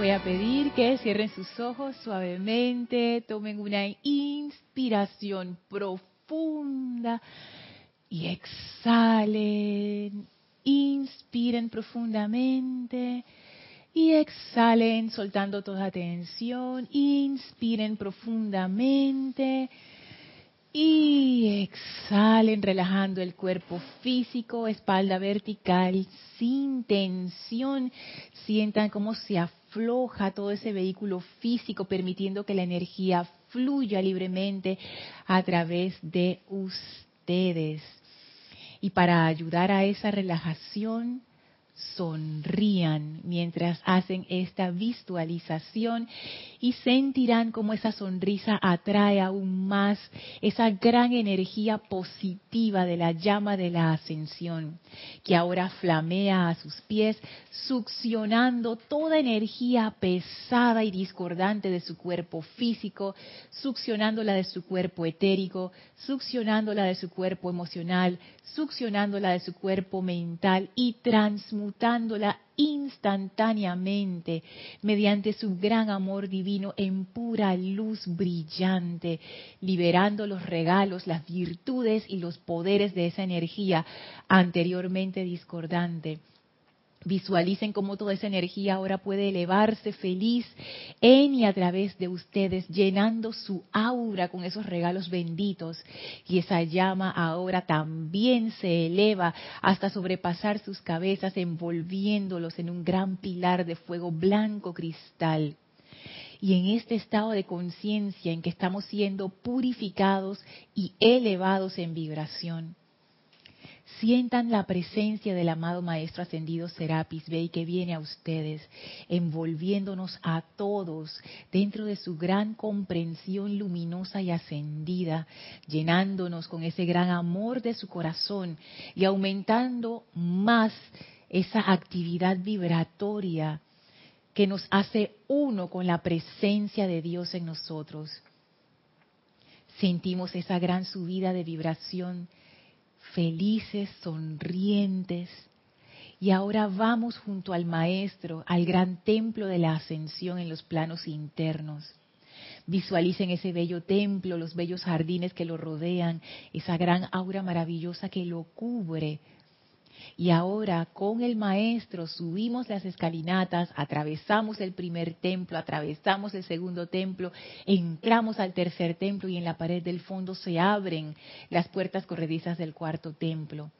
voy a pedir que cierren sus ojos suavemente, tomen una inspiración profunda y exhalen. Inspiren profundamente y exhalen soltando toda tensión. Inspiren profundamente y exhalen relajando el cuerpo físico, espalda vertical, sin tensión. Sientan cómo se afloja todo ese vehículo físico, permitiendo que la energía fluya libremente a través de ustedes. Y para ayudar a esa relajación, sonrían mientras hacen esta visualización y sentirán cómo esa sonrisa atrae aún más esa gran energía positiva de la llama de la ascensión, que ahora flamea a sus pies, succionando toda energía pesada y discordante de su cuerpo físico, succionándola de su cuerpo etérico, succionándola de su cuerpo emocional, succionándola de su cuerpo mental y instantáneamente mediante su gran amor divino en pura luz brillante, liberando los regalos, las virtudes y los poderes de esa energía anteriormente discordante Visualicen cómo toda esa energía ahora puede elevarse feliz en y a través de ustedes, llenando su aura con esos regalos benditos. Y esa llama ahora también se eleva hasta sobrepasar sus cabezas, envolviéndolos en un gran pilar de fuego blanco cristal. Y en este estado de conciencia en que estamos siendo purificados y elevados en vibración, Sientan la presencia del amado Maestro Ascendido Serapis Bey que viene a ustedes, envolviéndonos a todos dentro de su gran comprensión luminosa y ascendida, llenándonos con ese gran amor de su corazón y aumentando más esa actividad vibratoria que nos hace uno con la presencia de Dios en nosotros. Sentimos esa gran subida de vibración felices, sonrientes. Y ahora vamos junto al Maestro, al gran templo de la ascensión en los planos internos. Visualicen ese bello templo, los bellos jardines que lo rodean, esa gran aura maravillosa que lo cubre, y ahora con el maestro subimos las escalinatas, atravesamos el primer templo, atravesamos el segundo templo, entramos al tercer templo y en la pared del fondo se abren las puertas corredizas del cuarto templo.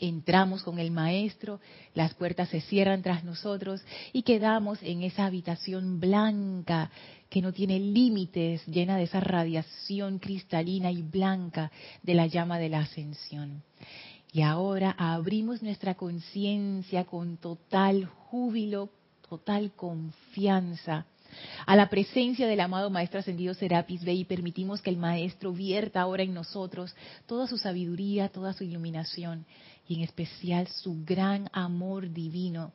Entramos con el maestro, las puertas se cierran tras nosotros y quedamos en esa habitación blanca que no tiene límites, llena de esa radiación cristalina y blanca de la llama de la ascensión. Y ahora abrimos nuestra conciencia con total júbilo, total confianza. A la presencia del amado Maestro Ascendido Serapis Bey y permitimos que el Maestro vierta ahora en nosotros toda su sabiduría, toda su iluminación y en especial su gran amor divino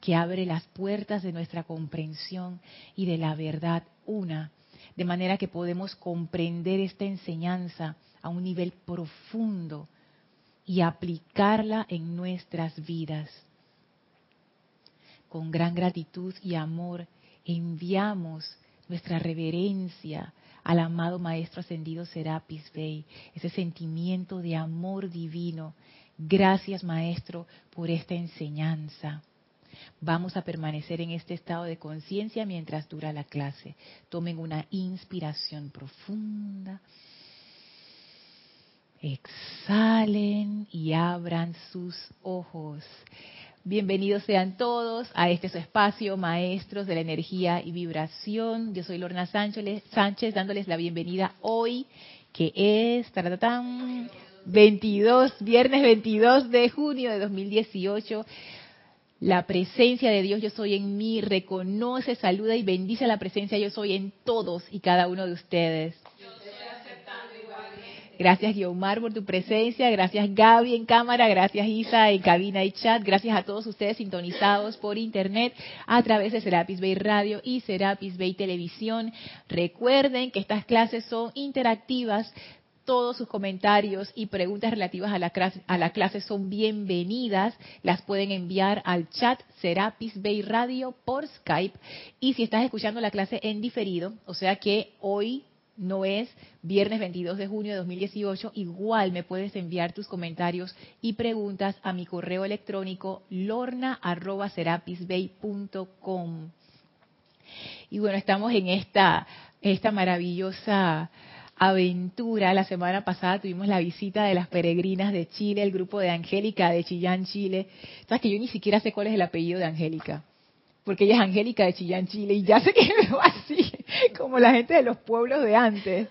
que abre las puertas de nuestra comprensión y de la verdad una, de manera que podemos comprender esta enseñanza a un nivel profundo y aplicarla en nuestras vidas. Con gran gratitud y amor enviamos nuestra reverencia al amado Maestro Ascendido Serapis Bey, ese sentimiento de amor divino. Gracias Maestro por esta enseñanza. Vamos a permanecer en este estado de conciencia mientras dura la clase. Tomen una inspiración profunda. Exhalen y abran sus ojos. Bienvenidos sean todos a este su espacio, maestros de la energía y vibración. Yo soy Lorna Sánchez, dándoles la bienvenida hoy, que es 22, viernes 22 de junio de 2018. La presencia de Dios yo soy en mí, reconoce, saluda y bendice la presencia yo soy en todos y cada uno de ustedes. Gracias Guiomar por tu presencia, gracias Gaby en cámara, gracias Isa en cabina y chat, gracias a todos ustedes sintonizados por internet a través de Serapis Bay Radio y Serapis Bay Televisión. Recuerden que estas clases son interactivas todos sus comentarios y preguntas relativas a la, clase, a la clase son bienvenidas. Las pueden enviar al chat Serapis Bay Radio por Skype. Y si estás escuchando la clase en diferido, o sea que hoy no es viernes 22 de junio de 2018, igual me puedes enviar tus comentarios y preguntas a mi correo electrónico lorna.serapisbay.com. Y bueno, estamos en esta, esta maravillosa aventura. La semana pasada tuvimos la visita de las peregrinas de Chile, el grupo de Angélica de Chillán, Chile. Sabes que yo ni siquiera sé cuál es el apellido de Angélica, porque ella es Angélica de Chillán, Chile, y ya sé que me va así, como la gente de los pueblos de antes.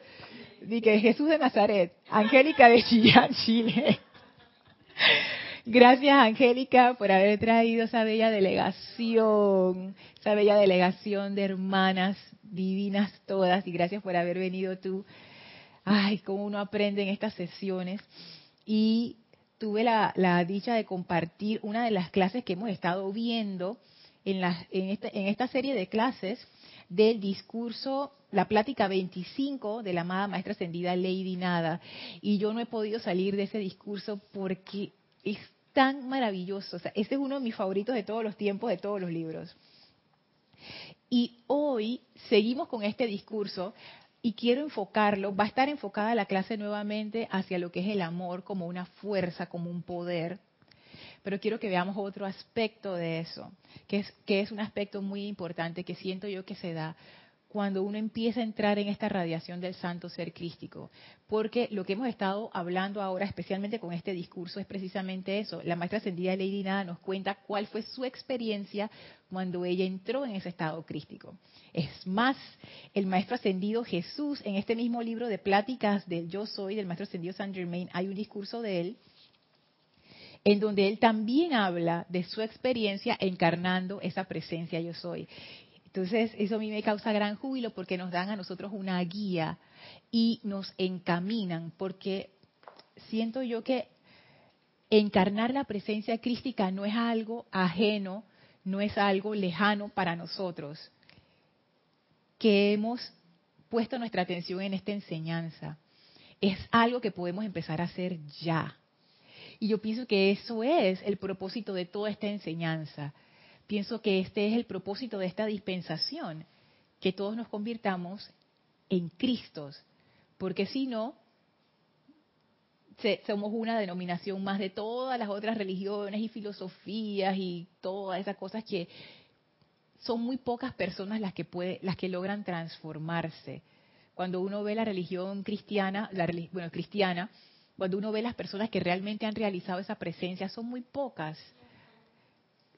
Di que Jesús de Nazaret, Angélica de Chillán, Chile. Gracias, Angélica, por haber traído esa bella delegación, esa bella delegación de hermanas divinas todas, y gracias por haber venido tú. Ay, cómo uno aprende en estas sesiones. Y tuve la, dicha de compartir una de las clases que hemos estado viendo en, en, en esta serie de clases del discurso, la plática 25 de la amada maestra ascendida Lady Nada. Y yo no he podido salir de ese discurso porque es tan maravilloso. O sea, este es uno de mis favoritos de todos los tiempos, de todos los libros. Y hoy seguimos con este discurso y quiero enfocarlo, va a estar enfocada la clase nuevamente hacia lo que es el amor como una fuerza, como un poder, pero quiero que veamos otro aspecto de eso, que es, que es un aspecto muy importante que siento yo que se da cuando uno empieza a entrar en esta radiación del santo ser crístico. Porque lo que hemos estado hablando ahora, especialmente con este discurso, es precisamente eso. La maestra ascendida Lady Nada nos cuenta cuál fue su experiencia cuando ella entró en ese estado crístico. Es más, el maestro ascendido Jesús, en este mismo libro de pláticas del Yo Soy, del maestro ascendido Saint Germain, hay un discurso de él en donde él también habla de su experiencia encarnando esa presencia yo soy. Entonces, eso a mí me causa gran júbilo porque nos dan a nosotros una guía y nos encaminan, porque siento yo que encarnar la presencia crística no es algo ajeno, no es algo lejano para nosotros, que hemos puesto nuestra atención en esta enseñanza. Es algo que podemos empezar a hacer ya. Y yo pienso que eso es el propósito de toda esta enseñanza pienso que este es el propósito de esta dispensación, que todos nos convirtamos en Cristos, porque si no, somos una denominación más de todas las otras religiones y filosofías y todas esas cosas que son muy pocas personas las que las que logran transformarse. Cuando uno ve la religión cristiana, la, bueno, cristiana, cuando uno ve las personas que realmente han realizado esa presencia, son muy pocas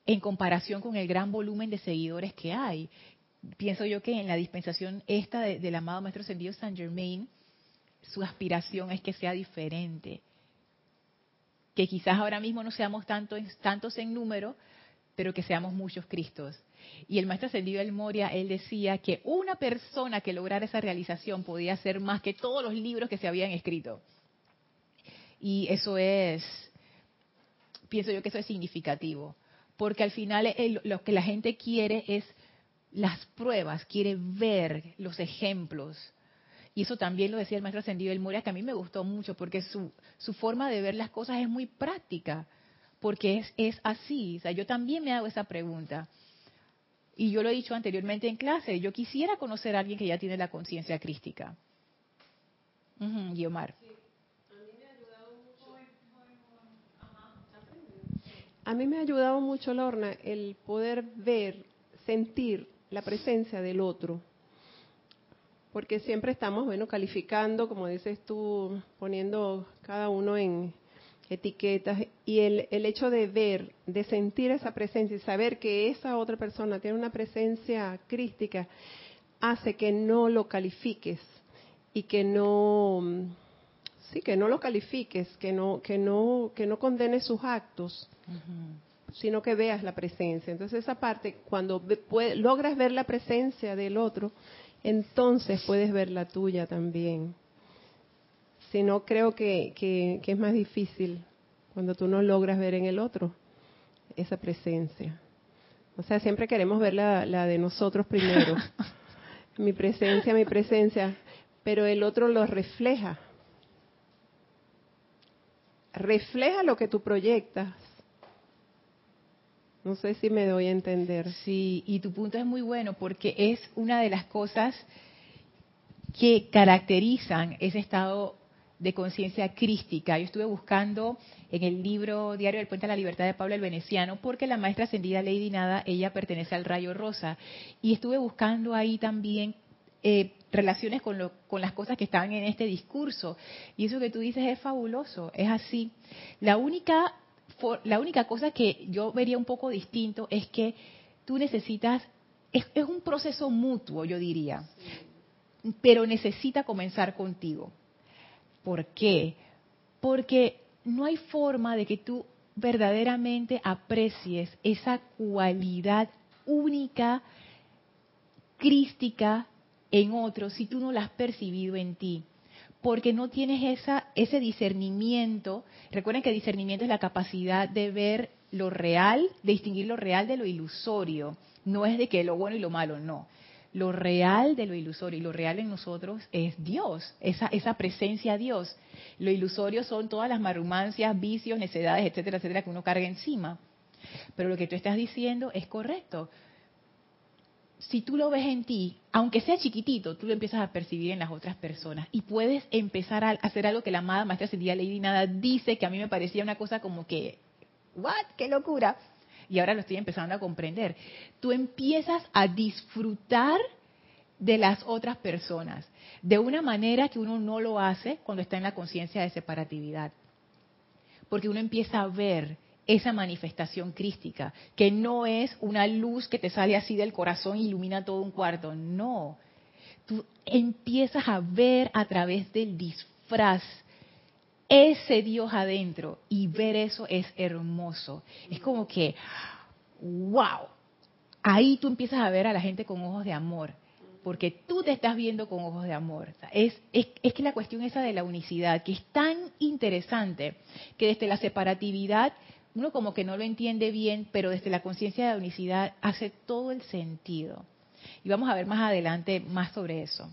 en comparación con el gran volumen de seguidores que hay. Pienso yo que en la dispensación esta del amado Maestro Ascendido San Germain, su aspiración es que sea diferente. Que quizás ahora mismo no seamos tantos en número, pero que seamos muchos Cristos. Y el Maestro Ascendido El Moria, él decía que una persona que lograra esa realización podía ser más que todos los libros que se habían escrito. Y eso es, pienso yo que eso es significativo porque al final lo que la gente quiere es las pruebas, quiere ver los ejemplos. Y eso también lo decía el maestro ascendido El Moria, que a mí me gustó mucho, porque su, su forma de ver las cosas es muy práctica, porque es, es así. O sea, yo también me hago esa pregunta. Y yo lo he dicho anteriormente en clase, yo quisiera conocer a alguien que ya tiene la conciencia crística. Uh. A mí me ha ayudado mucho, Lorna, el poder ver, sentir la presencia del otro. Porque siempre estamos, bueno, calificando, como dices tú, poniendo cada uno en etiquetas. Y el, el hecho de ver, de sentir esa presencia y saber que esa otra persona tiene una presencia crística, hace que no lo califiques y que no sí que no lo califiques que no que no que no condenes sus actos sino que veas la presencia. Entonces esa parte, cuando logras ver la presencia del otro, entonces puedes ver la tuya también. Si no, creo que, que, es más difícil cuando tú no logras ver en el otro esa presencia. O sea, siempre queremos ver la, la de nosotros primero. mi presencia, mi presencia. Pero el otro lo refleja. refleja lo que tú proyectas. No sé si me doy a entender. Sí, y tu punto es muy bueno porque es una de las cosas que caracterizan ese estado de conciencia crística. Yo estuve buscando en el libro Diario del Puente a la Libertad de Pablo el Veneciano, porque la maestra ascendida Lady Nada, ella pertenece al rayo rosa. Y estuve buscando ahí también eh, relaciones con, lo, con las cosas que estaban en este discurso. Y eso que tú dices es fabuloso, es así. La única, la única cosa que yo vería un poco distinto es que tú necesitas, es, un proceso mutuo, yo diría, pero necesita comenzar contigo. ¿Por qué? Porque no hay forma de que tú verdaderamente aprecies esa cualidad única, crística en otros si tú no la has percibido en ti. Porque no tienes esa, ese discernimiento. Recuerden que discernimiento es la capacidad de ver lo real, de distinguir lo real de lo ilusorio. No es de que lo bueno y lo malo, no lo real de lo ilusorio y lo real en nosotros es Dios, esa, esa presencia Dios. Lo ilusorio son todas las marrumancias, vicios, necedades, etcétera, etcétera, que uno carga encima. Pero lo que tú estás diciendo es correcto. Si tú lo ves en ti, aunque sea chiquitito, tú lo empiezas a percibir en las otras personas y puedes empezar a hacer algo que la amada maestra Ascendida Lady Nada dice que a mí me parecía una cosa como que, ¿what? ¡Qué locura! y ahora lo estoy empezando a comprender. Tú empiezas a disfrutar de las otras personas de una manera que uno no lo hace cuando está en la conciencia de separatividad. Porque uno empieza a ver esa manifestación crística, que no es una luz que te sale así del corazón e ilumina todo un cuarto, no. Tú empiezas a ver a través del disfraz ese Dios adentro y ver eso es hermoso. Es como que, wow, ahí tú empiezas a ver a la gente con ojos de amor, porque tú te estás viendo con ojos de amor. Es, es, es que la cuestión esa de la unicidad, que es tan interesante, que desde la separatividad uno como que no lo entiende bien, pero desde la conciencia de la unicidad hace todo el sentido. Y vamos a ver más adelante más sobre eso.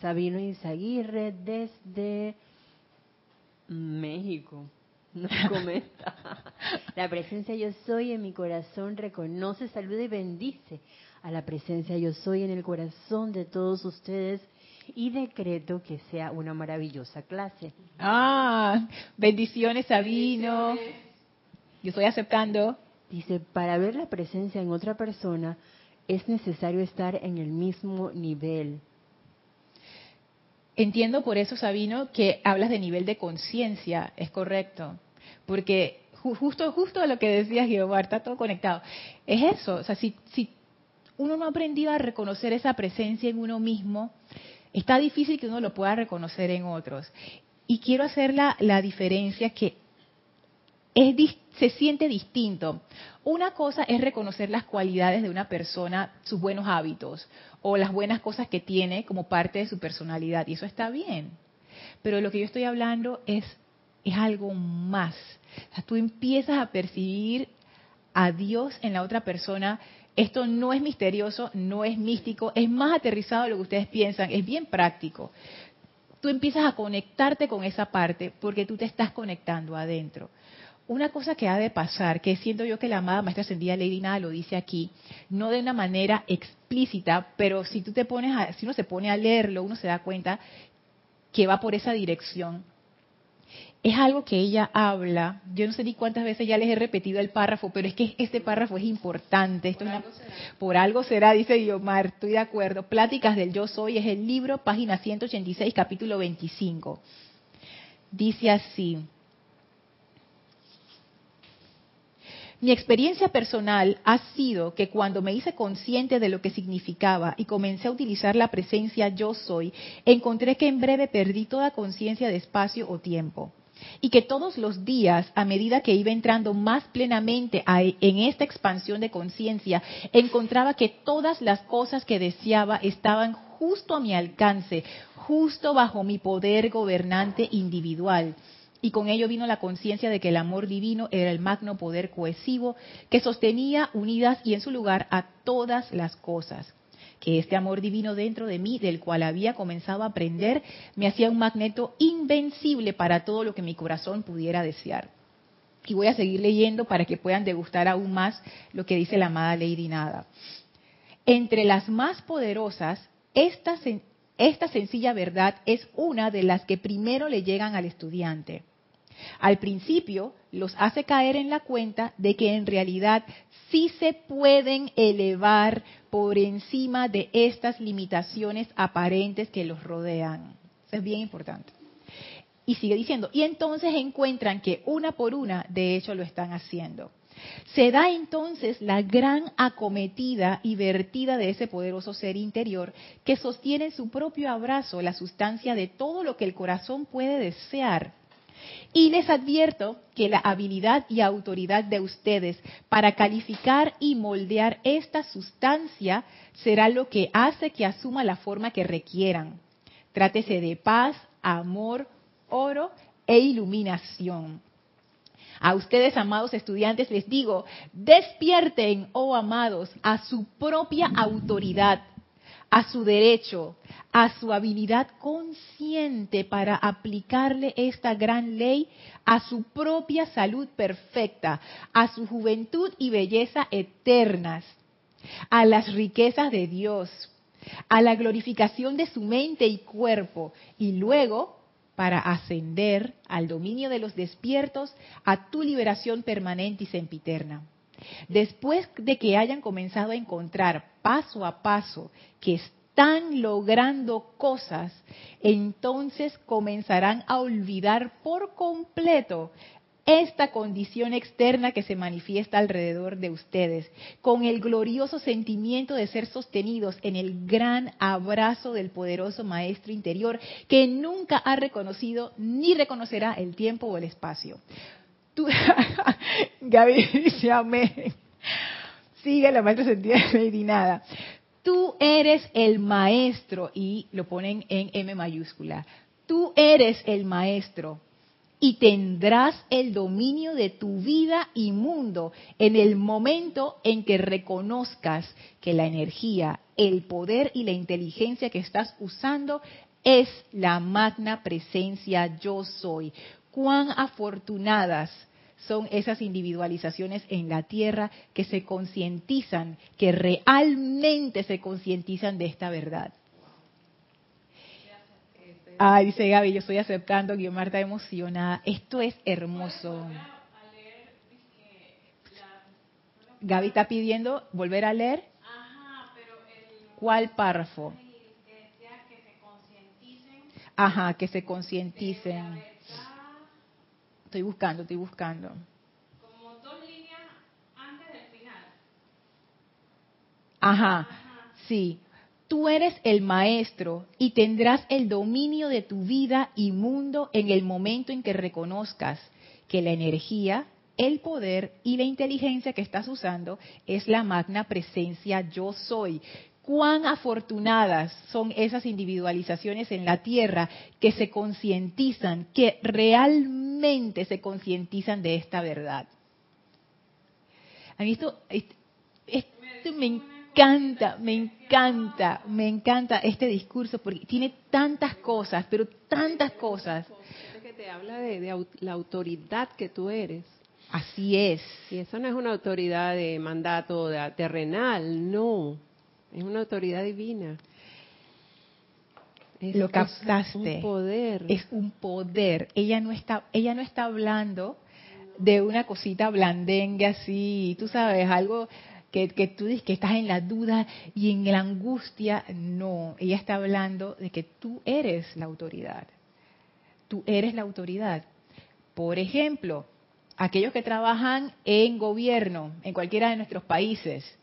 Sabino Izaguirre desde México. Nos comenta. La presencia yo soy en mi corazón reconoce, saluda y bendice a la presencia yo soy en el corazón de todos ustedes y decreto que sea una maravillosa clase. Ah, bendiciones Sabino. Yo estoy aceptando. Dice, para ver la presencia en otra persona es necesario estar en el mismo nivel Entiendo por eso, Sabino, que hablas de nivel de conciencia, es correcto, porque justo justo lo que decías, Jehová, está todo conectado. Es eso, o sea, si, si uno no ha aprendido a reconocer esa presencia en uno mismo, está difícil que uno lo pueda reconocer en otros. Y quiero hacer la, la diferencia que es, se siente distinto. Una cosa es reconocer las cualidades de una persona, sus buenos hábitos o las buenas cosas que tiene como parte de su personalidad, y eso está bien. Pero lo que yo estoy hablando es, es algo más. O sea, tú empiezas a percibir a Dios en la otra persona. Esto no es misterioso, no es místico, es más aterrizado de lo que ustedes piensan, es bien práctico. Tú empiezas a conectarte con esa parte porque tú te estás conectando adentro una cosa que ha de pasar, que siento yo que la amada maestra ascendida Lady Nada lo dice aquí, no de una manera explícita, pero si tú te pones a, si uno se pone a leerlo, uno se da cuenta que va por esa dirección. Es algo que ella habla, yo no sé ni cuántas veces ya les he repetido el párrafo, pero es que este párrafo es importante. Esto por, algo será. por algo será, dice Guiomar, estoy de acuerdo. Pláticas del Yo Soy es el libro, página 186, capítulo 25. Dice así, Mi experiencia personal ha sido que cuando me hice consciente de lo que significaba y comencé a utilizar la presencia yo soy, encontré que en breve perdí toda conciencia de espacio o tiempo. Y que todos los días, a medida que iba entrando más plenamente en esta expansión de conciencia, encontraba que todas las cosas que deseaba estaban justo a mi alcance, justo bajo mi poder gobernante individual y con ello vino la conciencia de que el amor divino era el magno poder cohesivo que sostenía unidas y en su lugar a todas las cosas. Que este amor divino dentro de mí, del cual había comenzado a aprender, me hacía un magneto invencible para todo lo que mi corazón pudiera desear. Y voy a seguir leyendo para que puedan degustar aún más lo que dice la amada Lady Nada. Entre las más poderosas, esta, esta sencilla verdad es una de las que primero le llegan al estudiante. Al principio los hace caer en la cuenta de que en realidad sí se pueden elevar por encima de estas limitaciones aparentes que los rodean. Es bien importante. Y sigue diciendo, y entonces encuentran que una por una, de hecho, lo están haciendo. Se da entonces la gran acometida y vertida de ese poderoso ser interior que sostiene en su propio abrazo la sustancia de todo lo que el corazón puede desear. Y les advierto que la habilidad y autoridad de ustedes para calificar y moldear esta sustancia será lo que hace que asuma la forma que requieran. Trátese de paz, amor, oro e iluminación. A ustedes, amados estudiantes, les digo, despierten, oh amados, a su propia autoridad, a su derecho, a su habilidad consciente para aplicarle esta gran ley a su propia salud perfecta, a su juventud y belleza eternas, a las riquezas de Dios, a la glorificación de su mente y cuerpo, y luego para ascender al dominio de los despiertos, a tu liberación permanente y sempiterna. Después de que hayan comenzado a encontrar paso a paso que están logrando cosas, entonces comenzarán a olvidar por completo esta condición externa que se manifiesta alrededor de ustedes, con el glorioso sentimiento de ser sostenidos en el gran abrazo del poderoso Maestro interior que nunca ha reconocido ni reconocerá el tiempo o el espacio. Tú, Gaby dice amén. Sigue la maestra sentida de nada. Tú eres el maestro y lo ponen en M mayúscula. Tú eres el maestro y tendrás el dominio de tu vida y mundo en el momento en que reconozcas que la energía, el poder y la inteligencia que estás usando es la magna presencia yo soy. Cuán afortunadas son esas individualizaciones en la tierra que se concientizan, que realmente se concientizan de esta verdad. Ah, dice Gaby, yo estoy aceptando, Guiomar está emocionada. Esto es hermoso. Gaby está pidiendo volver a leer. ¿Cuál párrafo? Ajá, que se concienticen. Estoy buscando, estoy buscando. Como dos líneas antes del final. Ajá, sí. Tú eres el maestro y tendrás el dominio de tu vida y mundo en el momento en que reconozcas que la energía, el poder y la inteligencia que estás usando es la magna presencia yo soy. Cuán afortunadas son esas individualizaciones en la tierra que se concientizan, que realmente se concientizan de esta verdad. A mí esto, esto me encanta, me encanta, me encanta este discurso porque tiene tantas cosas, pero tantas cosas. que te habla de, la autoridad que tú eres. Así es. Y eso no es una autoridad de mandato terrenal, no. Es una autoridad divina. Lo captaste. Es un poder. Es un poder. Ella no está, ella no está hablando de una cosita blandengue así, tú sabes, algo que, que tú dices que estás en la duda y en la angustia. No, ella está hablando de que tú eres la autoridad. Tú eres la autoridad. Por ejemplo, aquellos que trabajan en gobierno, en cualquiera de nuestros países,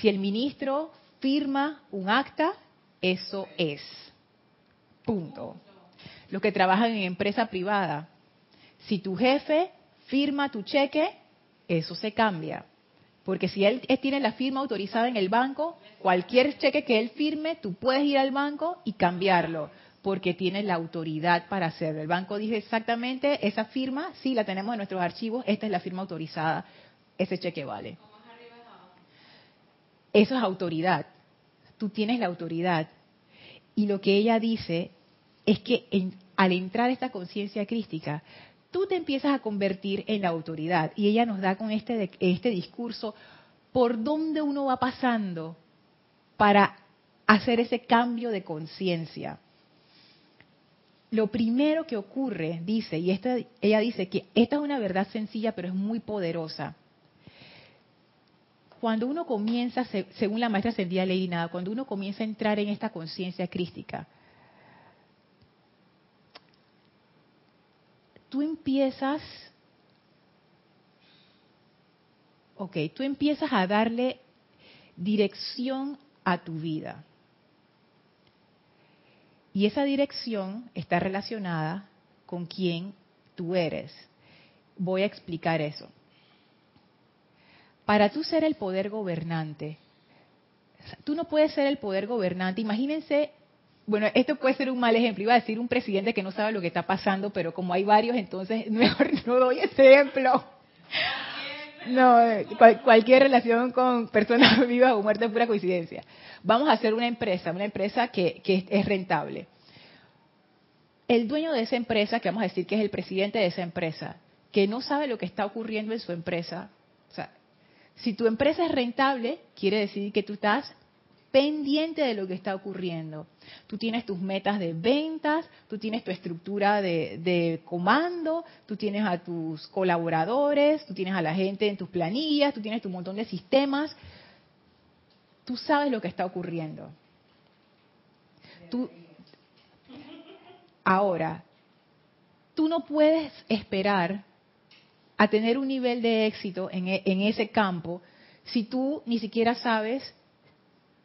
si el ministro firma un acta, eso es. Punto. Los que trabajan en empresa privada, si tu jefe firma tu cheque, eso se cambia. Porque si él tiene la firma autorizada en el banco, cualquier cheque que él firme, tú puedes ir al banco y cambiarlo, porque tiene la autoridad para hacerlo. El banco dice exactamente, esa firma, sí la tenemos en nuestros archivos, esta es la firma autorizada, ese cheque vale. Eso es autoridad. tú tienes la autoridad. Y lo que ella dice es que al entrar esta conciencia crística, tú te empiezas a convertir en la autoridad. Y ella nos da con este, este discurso por dónde uno va pasando para hacer ese cambio de conciencia. Lo primero que ocurre, dice, y esta, ella dice que esta es una verdad sencilla pero es muy poderosa. Cuando uno comienza, según la maestra ascendida Lady cuando uno comienza a entrar en esta conciencia crística, tú empiezas, ok, tú empiezas a darle dirección a tu vida. Y esa dirección está relacionada con quién tú eres. Voy a explicar eso. Para tú ser el poder gobernante, tú no puedes ser el poder gobernante. Imagínense, bueno, esto puede ser un mal ejemplo. Iba a decir un presidente que no sabe lo que está pasando, pero como hay varios, entonces mejor no doy ejemplo. No, cualquier relación con personas vivas o muertas es pura coincidencia. Vamos a hacer una empresa, una empresa que, que es rentable. El dueño de esa empresa, que vamos a decir que es el presidente de esa empresa, que no sabe lo que está ocurriendo en su empresa, o sea, si tu empresa es rentable, quiere decir que tú estás pendiente de lo que está ocurriendo. Tú tienes tus metas de ventas, tú tienes tu estructura de, comando, tú tienes a tus colaboradores, tú tienes a la gente en tus planillas, tú tienes tu montón de sistemas. Tú sabes lo que está ocurriendo. Tú, ahora, tú no puedes esperar a tener un nivel de éxito en, e, en ese campo si tú ni siquiera sabes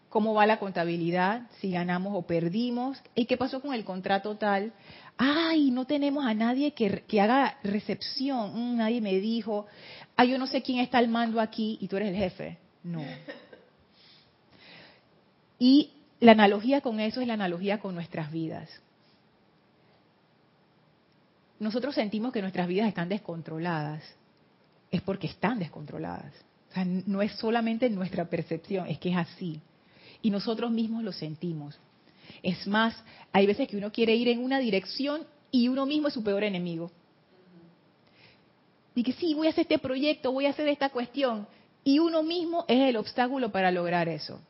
cómo va la contabilidad, si ganamos o perdimos, y qué pasó con el contrato tal. Ay, no tenemos a nadie que, haga recepción, mm, nadie me dijo, ay, yo no sé quién está al mando aquí y tú eres el jefe. No. Y la analogía con eso es la analogía con nuestras vidas. Nosotros sentimos que nuestras vidas están descontroladas, es porque están descontroladas. O sea, no es solamente nuestra percepción, es que es así y nosotros mismos lo sentimos. Es más, hay veces que uno quiere ir en una dirección y uno mismo es su peor enemigo. Y que sí, voy a hacer este proyecto, voy a hacer esta cuestión, y uno mismo es el obstáculo para lograr eso.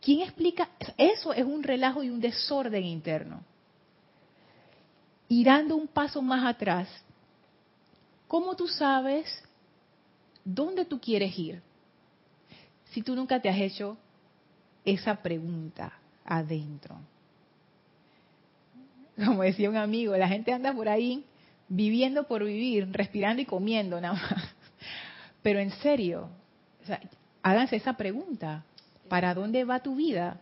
¿Quién explica? Eso es un relajo y un desorden interno. Y dando un paso más atrás, ¿cómo tú sabes dónde tú quieres ir? Si tú nunca te has hecho esa pregunta adentro. Como decía un amigo, la gente anda por ahí viviendo por vivir, respirando y comiendo nada más. Pero en serio, háganse esa pregunta. ¿Para dónde va tu vida?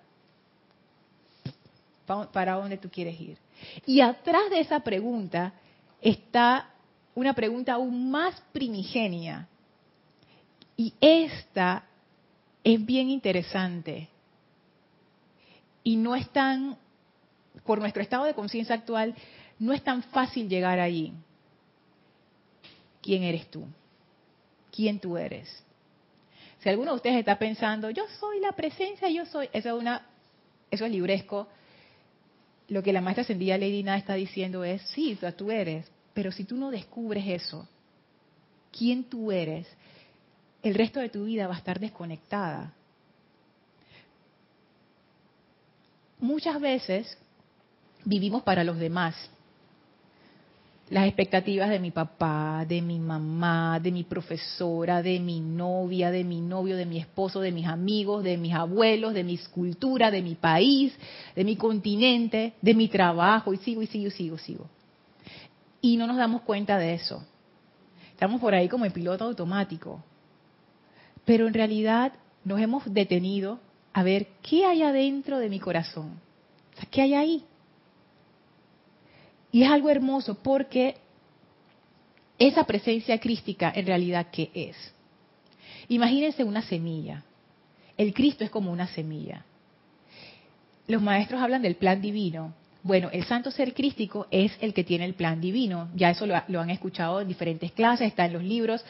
¿Para dónde tú quieres ir? Y atrás de esa pregunta está una pregunta aún más primigenia. Y esta es bien interesante y no es tan, por nuestro estado de conciencia actual, no es tan fácil llegar allí. ¿Quién eres tú? ¿Quién tú eres? Si alguno de ustedes está pensando, yo soy la presencia, yo soy, eso es una, eso es libresco. Lo que la maestra ascendida Lady Nada está diciendo es, sí, tú eres, pero si tú no descubres eso, quién tú eres, el resto de tu vida va a estar desconectada. muchas veces vivimos para los demás. Las expectativas de mi papá, de mi mamá, de mi profesora, de mi novia, de mi novio, de mi esposo, de mis amigos, de mis abuelos, de mi cultura, de mi país, de mi continente, de mi trabajo, y sigo, y sigo, y sigo, sigo. Y no nos damos cuenta de eso. Estamos por ahí como en piloto automático. Pero en realidad nos hemos detenido a ver qué hay adentro de mi corazón. ¿Qué hay ahí? Y es algo hermoso porque esa presencia crística en realidad ¿qué es? Imagínense una semilla. El Cristo es como una semilla. Los maestros hablan del plan divino. Bueno, el santo ser crístico es el que tiene el plan divino. Ya eso lo, han escuchado en diferentes clases, está en los libros.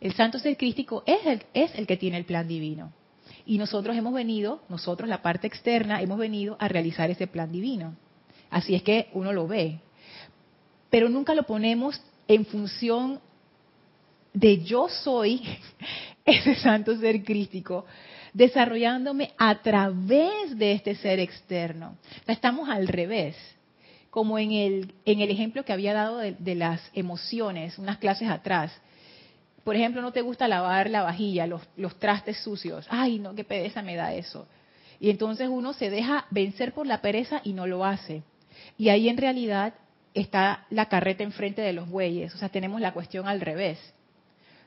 El santo ser crístico es el, es el que tiene el plan divino. Y nosotros hemos venido, nosotros la parte externa, hemos venido a realizar ese plan divino. Así es que uno lo ve. Pero nunca lo ponemos en función de yo soy ese santo ser crístico, desarrollándome a través de este ser externo. estamos al revés, como en el, en el ejemplo que había dado de, de las emociones, unas clases atrás por ejemplo, no te gusta lavar la vajilla, los, los trastes sucios. Ay, no, qué pereza me da eso. Y entonces uno se deja vencer por la pereza y no lo hace. Y ahí en realidad está la carreta enfrente de los bueyes. O sea, tenemos la cuestión al revés.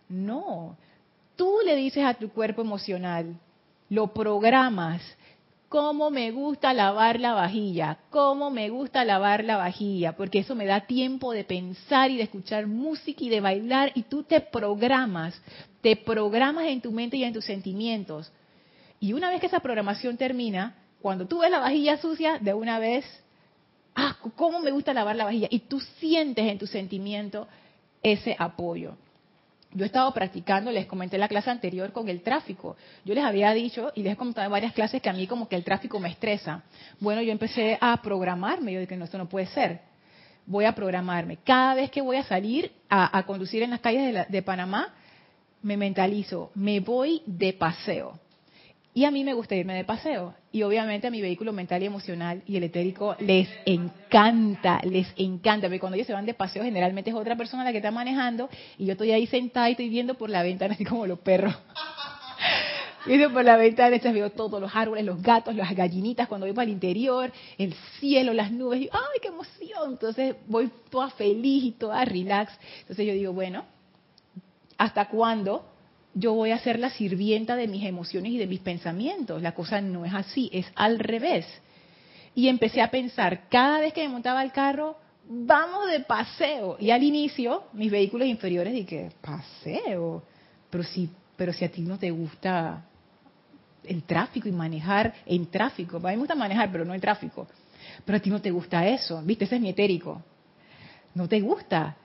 No, tú le dices a tu cuerpo emocional, lo programas, cómo me gusta lavar la vajilla, cómo me gusta lavar la vajilla, porque eso me da tiempo de pensar y de escuchar música y de bailar y tú te programas, te programas en tu mente y en tus sentimientos. Y una vez que esa programación termina, cuando tú ves la vajilla sucia, de una vez, ah, cómo me gusta lavar la vajilla y tú sientes en tu sentimiento ese apoyo. Yo he estado practicando, les comenté en la clase anterior con el tráfico. Yo les había dicho y les he comentado en varias clases que a mí como que el tráfico me estresa. Bueno, yo empecé a programarme, yo dije, no, esto no puede ser. Voy a programarme. Cada vez que voy a salir a, conducir en las calles de Panamá, me mentalizo, me voy de paseo. Y a mí me gusta irme de paseo. Y obviamente a mi vehículo mental y emocional y el etérico les encanta, les encanta. Porque cuando ellos se van de paseo, generalmente es otra persona la que está manejando y yo estoy ahí sentada y estoy viendo por la ventana, así como los perros. Viendo por la ventana, entonces veo todos los árboles, los gatos, las gallinitas, cuando voy para el interior, el cielo, las nubes, y ¡ay, qué emoción! Entonces voy toda feliz y toda relax. Entonces yo digo, bueno, ¿hasta cuándo yo voy a ser la sirvienta de mis emociones y de mis pensamientos. La cosa no es así, es al revés. Y empecé a pensar, cada vez que me montaba el carro, vamos de paseo. Y al inicio, mis vehículos inferiores dije, paseo. Pero si, pero si a ti no te gusta el tráfico y manejar en tráfico, a mí me gusta manejar, pero no en tráfico. Pero a ti no te gusta eso, ¿viste? Ese es mi etérico. No te gusta.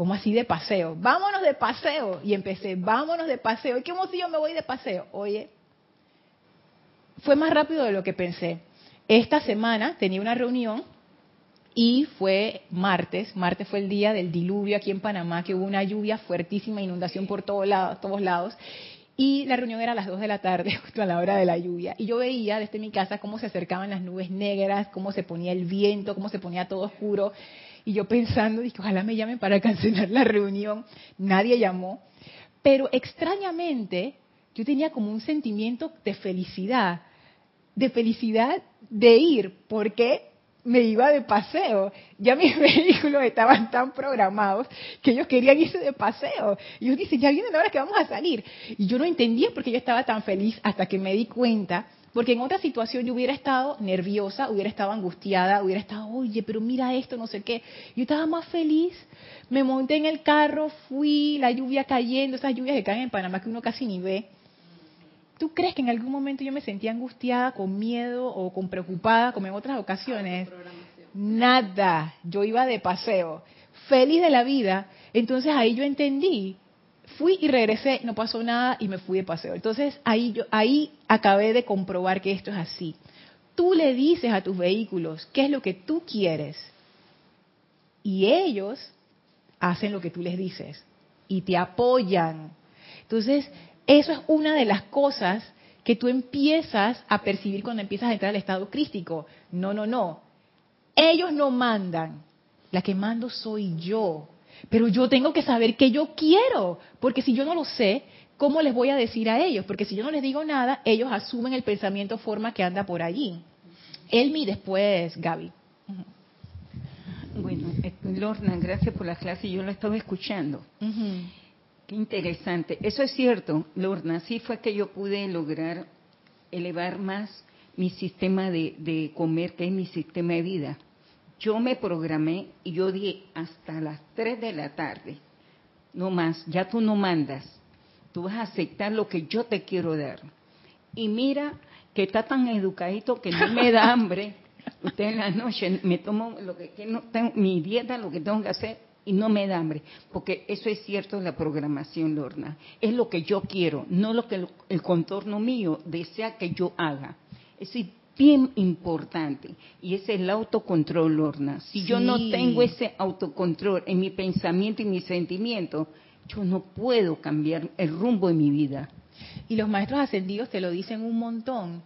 ¿Cómo así de paseo? Vámonos de paseo. Y empecé, vámonos de paseo. ¿Y qué emoción me voy de paseo? Oye, fue más rápido de lo que pensé. Esta semana tenía una reunión y fue martes. Martes fue el día del diluvio aquí en Panamá, que hubo una lluvia fuertísima, inundación por todos lados. Todos lados y la reunión era a las 2 de la tarde, justo a la hora de la lluvia. Y yo veía desde mi casa cómo se acercaban las nubes negras, cómo se ponía el viento, cómo se ponía todo oscuro. Y yo pensando, dije, ojalá me llamen para cancelar la reunión. Nadie llamó. Pero extrañamente, yo tenía como un sentimiento de felicidad, de felicidad de ir, porque me iba de paseo. Ya mis vehículos estaban tan programados que ellos querían irse de paseo. Y yo dije, ya viene la hora que vamos a salir. Y yo no entendía por qué yo estaba tan feliz hasta que me di cuenta porque en otra situación yo hubiera estado nerviosa, hubiera estado angustiada, hubiera estado, oye, pero mira esto, no sé qué. Yo estaba más feliz. Me monté en el carro, fui, la lluvia cayendo, esas lluvias que caen en Panamá que uno casi ni ve. ¿Tú crees que en algún momento yo me sentía angustiada, con miedo o con preocupada, como en otras ocasiones? Nada. Yo iba de paseo, feliz de la vida. Entonces ahí yo entendí fui y regresé, no pasó nada y me fui de paseo. Entonces ahí yo ahí acabé de comprobar que esto es así. Tú le dices a tus vehículos qué es lo que tú quieres y ellos hacen lo que tú les dices y te apoyan. Entonces, eso es una de las cosas que tú empiezas a percibir cuando empiezas a entrar al estado crístico. No, no, no. Ellos no mandan. La que mando soy yo. Pero yo tengo que saber qué yo quiero, porque si yo no lo sé, ¿cómo les voy a decir a ellos? Porque si yo no les digo nada, ellos asumen el pensamiento forma que anda por allí. Elmi después Gaby. Bueno, eh, Lorna, gracias por la clase, yo la estaba escuchando. Qué interesante. Eso es cierto, Lorna, así fue que yo pude lograr elevar más mi sistema de, de comer, que es mi sistema de vida yo me programé y yo dije hasta las 3 de la tarde, no más, ya tú no mandas, tú vas a aceptar lo que yo te quiero dar. Y mira que está tan educadito que no me da hambre. Usted en la noche me tomo lo que, no tengo, mi dieta, lo que tengo que hacer, y no me da hambre, porque eso es cierto en la programación, Lorna. Es lo que yo quiero, no lo que el contorno mío desea que yo haga. Es bien importante y es el autocontrol, Lorna. Si yo no tengo ese autocontrol en mi pensamiento y mi sentimiento, yo no puedo cambiar el rumbo de mi vida. Y los maestros ascendidos te lo dicen un montón.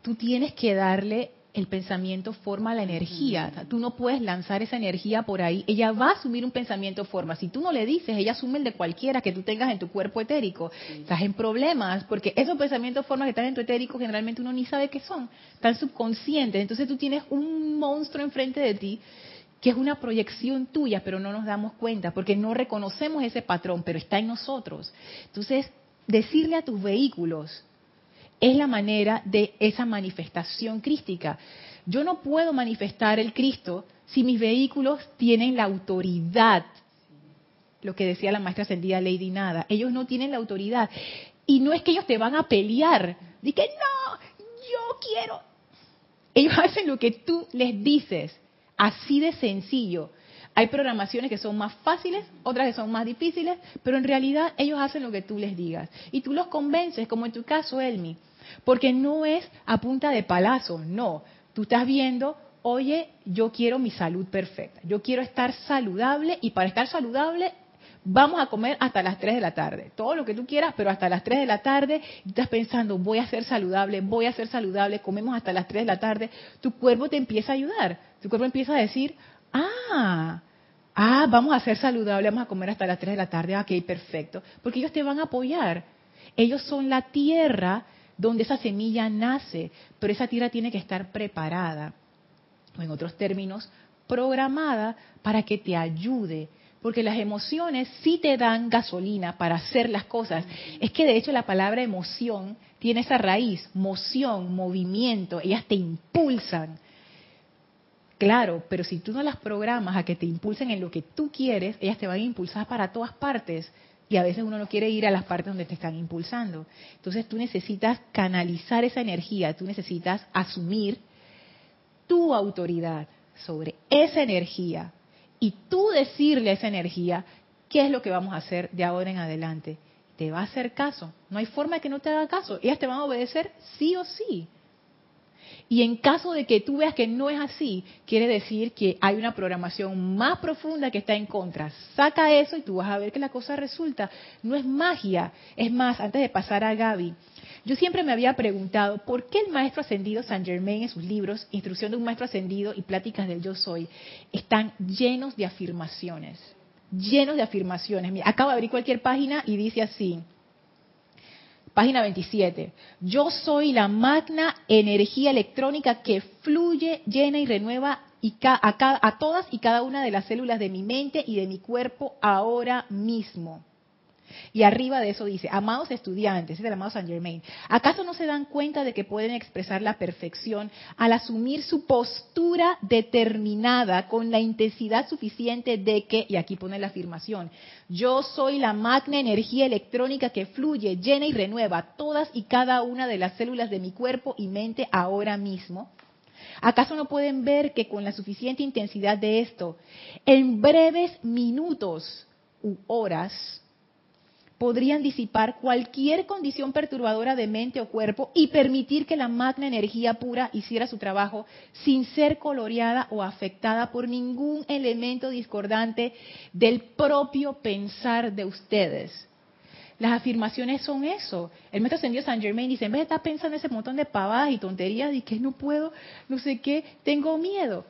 Tú tienes que darle el pensamiento forma la energía. tú no puedes lanzar esa energía por ahí. Ella va a asumir un pensamiento forma. Si tú no le dices, ella asume el de cualquiera que tú tengas en tu cuerpo etérico. Estás en problemas porque esos pensamientos formas que están en tu etérico generalmente uno ni sabe qué son. Están subconscientes. Entonces tú tienes un monstruo enfrente de ti que es una proyección tuya, pero no nos damos cuenta porque no reconocemos ese patrón, pero está en nosotros. Entonces, decirle a tus vehículos, es la manera de esa manifestación crística. Yo no puedo manifestar el Cristo si mis vehículos tienen la autoridad. Lo que decía la maestra ascendida Lady Nada. Ellos no tienen la autoridad. Y no es que ellos te van a pelear. Dije, que no, yo quiero. Ellos hacen lo que tú les dices. Así de sencillo. Hay programaciones que son más fáciles, otras que son más difíciles, pero en realidad ellos hacen lo que tú les digas. Y tú los convences, como en tu caso, Elmi. Porque no es a punta de palazo, no. Tú estás viendo, oye, yo quiero mi salud perfecta, yo quiero estar saludable y para estar saludable vamos a comer hasta las 3 de la tarde. Todo lo que tú quieras, pero hasta las 3 de la tarde estás pensando, voy a ser saludable, voy a ser saludable, comemos hasta las 3 de la tarde. Tu cuerpo te empieza a ayudar. Tu cuerpo empieza a decir, ah, Ah, vamos a ser saludables, vamos a comer hasta las 3 de la tarde. Ah, ok, perfecto. Porque ellos te van a apoyar. Ellos son la tierra donde esa semilla nace, pero esa tierra tiene que estar preparada, o en otros términos, programada para que te ayude. Porque las emociones sí te dan gasolina para hacer las cosas. Es que de hecho la palabra emoción tiene esa raíz, moción, movimiento, ellas te impulsan. Claro, pero si tú no las programas a que te impulsen en lo que tú quieres, ellas te van a impulsar para todas partes. Y a veces uno no quiere ir a las partes donde te están impulsando. Entonces tú necesitas canalizar esa energía, tú necesitas asumir tu autoridad sobre esa energía y tú decirle a esa energía qué es lo que vamos a hacer de ahora en adelante. Te va a hacer caso. No hay forma de que no te haga caso. Ellas te van a obedecer sí o sí. Y en caso de que tú veas que no es así, quiere decir que hay una programación más profunda que está en contra. Saca eso y tú vas a ver que la cosa resulta. No es magia. Es más, antes de pasar a Gaby, yo siempre me había preguntado por qué el maestro ascendido Saint Germain en sus libros, Instrucción de un maestro ascendido y Pláticas del Yo Soy, están llenos de afirmaciones. Llenos de afirmaciones. Acabo de abrir cualquier página y dice así. Página 27. Yo soy la magna energía electrónica que fluye, llena y renueva a, a todas y cada una de las células de mi mente y de mi cuerpo ahora mismo. Y arriba de eso dice, amados estudiantes, es el amado Saint Germain, ¿acaso no se dan cuenta de que pueden expresar la perfección al asumir su postura determinada con la intensidad suficiente de que, y aquí pone la afirmación, yo soy la magna energía electrónica que fluye, llena y renueva todas y cada una de las células de mi cuerpo y mente ahora mismo? ¿Acaso no pueden ver que con la suficiente intensidad de esto, en breves minutos u horas, podrían disipar cualquier condición perturbadora de mente o cuerpo y permitir que la magna energía pura hiciera su trabajo sin ser coloreada o afectada por ningún elemento discordante del propio pensar de ustedes. Las afirmaciones son eso. El maestro ascendido San Germain dice, en vez de estar pensando ese montón de pavadas y tonterías y que no puedo, no sé qué, tengo miedo.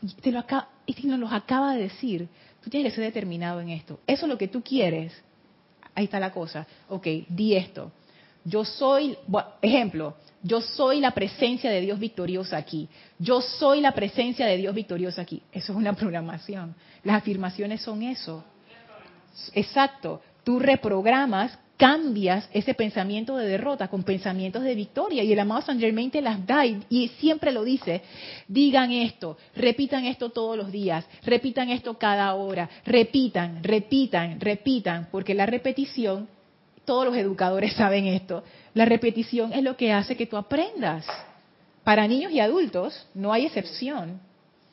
Y te lo acaba, y nos los acaba de decir. Tú tienes que ser determinado en esto. Eso es lo que tú quieres. Ahí está la cosa. Ok, di esto. Yo soy, ejemplo, yo soy la presencia de Dios victoriosa aquí. Yo soy la presencia de Dios victoriosa aquí. Eso es una programación. Las afirmaciones son eso. Exacto. Tú reprogramas cambias ese pensamiento de derrota con pensamientos de victoria. Y el amado San Germain te las da y, siempre lo dice. Digan esto, repitan esto todos los días, repitan esto cada hora, repitan, repitan, repitan, porque la repetición, todos los educadores saben esto, la repetición es lo que hace que tú aprendas. Para niños y adultos no hay excepción.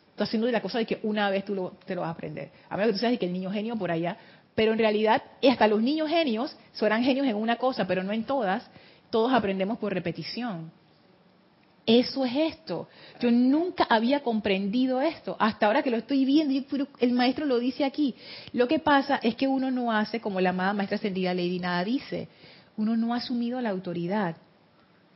estás haciendo la cosa de que una vez tú lo, te lo vas a aprender. A menos que tú seas de que el niño genio por allá. Pero en realidad, hasta los niños genios serán genios en una cosa, pero no en todas. Todos aprendemos por repetición. Eso es esto. Yo nunca había comprendido esto. Hasta ahora que lo estoy viendo, el maestro lo dice aquí. Lo que pasa es que uno no hace como la amada maestra ascendida Lady Nada dice. Uno no ha asumido la autoridad.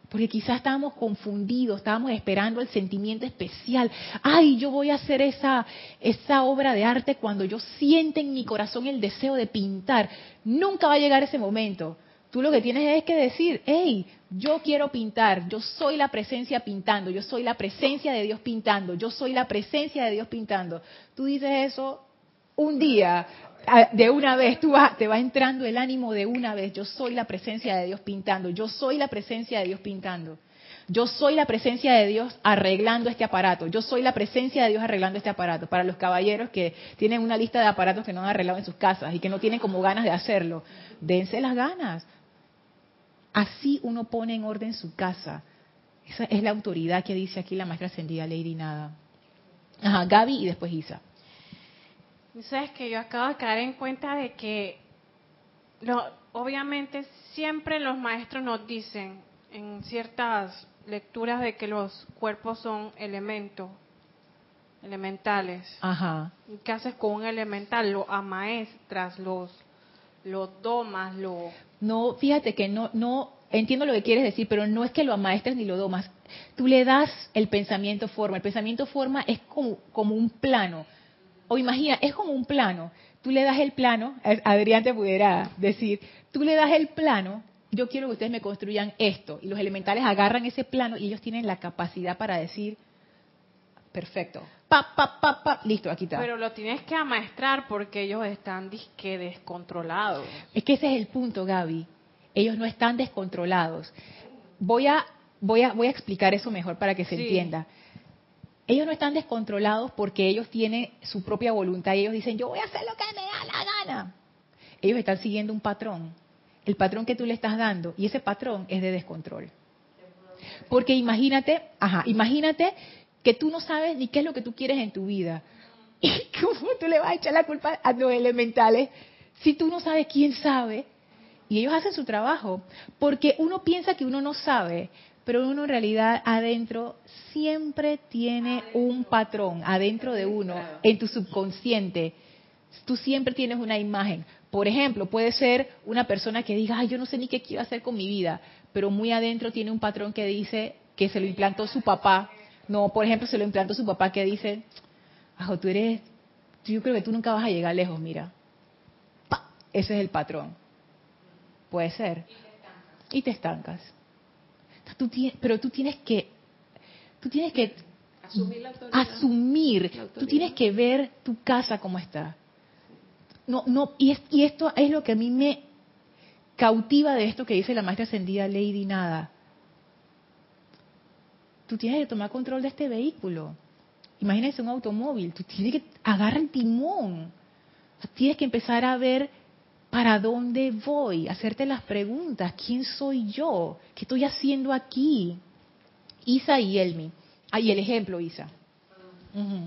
Porque quizás estábamos confundidos, estábamos esperando el sentimiento especial. Ay, yo voy a hacer esa, esa obra de arte cuando yo siente en mi corazón el deseo de pintar. Nunca va a llegar ese momento. Tú lo que tienes es que decir, hey, yo quiero pintar, yo soy la presencia pintando, yo soy la presencia de Dios pintando, yo soy la presencia de Dios pintando. Tú dices eso un día, de una vez, tú te va entrando el ánimo de una vez, yo soy la presencia de Dios pintando, yo soy la presencia de Dios pintando. Yo soy la presencia de Dios arreglando este aparato. Yo soy la presencia de Dios arreglando este aparato. Para los caballeros que tienen una lista de aparatos que no han arreglado en sus casas y que no tienen como ganas de hacerlo, dense las ganas. Así uno pone en orden su casa. Esa es la autoridad que dice aquí la maestra ascendida Lady Nada. Ajá, Gaby y después Isa. Sabes que yo acabo de caer en cuenta de que lo, obviamente siempre los maestros nos dicen en ciertas lecturas de que los cuerpos son elementos, elementales. Ajá. ¿Qué haces con un elemental? Lo amaestras, los, los domas, lo... No, fíjate que no, no, entiendo lo que quieres decir, pero no es que lo amaestres ni lo domas. Tú le das el pensamiento forma. El pensamiento forma es como, como un plano. O imagina, es como un plano. Tú le das el plano, Adrián te pudiera decir, tú le das el plano, yo quiero que ustedes me construyan esto. Y los elementales agarran ese plano y ellos tienen la capacidad para decir, perfecto, pa, pa, pa, pa, listo, aquí está. Pero lo tienes que amaestrar porque ellos están disque descontrolados. Es que ese es el punto, Gaby. Ellos no están descontrolados. Voy a, voy a, voy a explicar eso mejor para que se entienda. Ellos no están descontrolados porque ellos tienen su propia voluntad y ellos dicen, yo voy a hacer lo que me da la gana. Ellos están siguiendo un patrón, el patrón que tú le estás dando, y ese patrón es de descontrol. Porque imagínate, ajá, imagínate que tú no sabes ni qué es lo que tú quieres en tu vida. ¿Y cómo tú le vas a echar la culpa a los elementales si tú no sabes quién sabe? Y ellos hacen su trabajo, porque uno piensa que uno no sabe, pero uno en realidad adentro siempre tiene un patrón, adentro de uno, en tu subconsciente. Tú siempre tienes una imagen. Por ejemplo, puede ser una persona que diga, ay, yo no sé ni qué quiero hacer con mi vida, pero muy adentro tiene un patrón que dice que se lo implantó su papá. No, por ejemplo, se lo implantó su papá que dice, ah, tú eres, yo creo que tú nunca vas a llegar lejos, mira. Ese es el patrón. Puede ser. Y te estancas pero tú tienes que, tú tienes que asumir, asumir tú tienes que ver tu casa como está. No, no, y, y esto es lo que a mí me cautiva de esto que dice la maestra ascendida Lady Nada. Tú tienes que tomar control de este vehículo. Imagínese un automóvil, tú tienes que agarrar el timón. Tienes que empezar a ver ¿Para dónde voy? Hacerte las preguntas. ¿Quién soy yo? ¿Qué estoy haciendo aquí? Isa y Elmi. Ahí el ejemplo, Isa.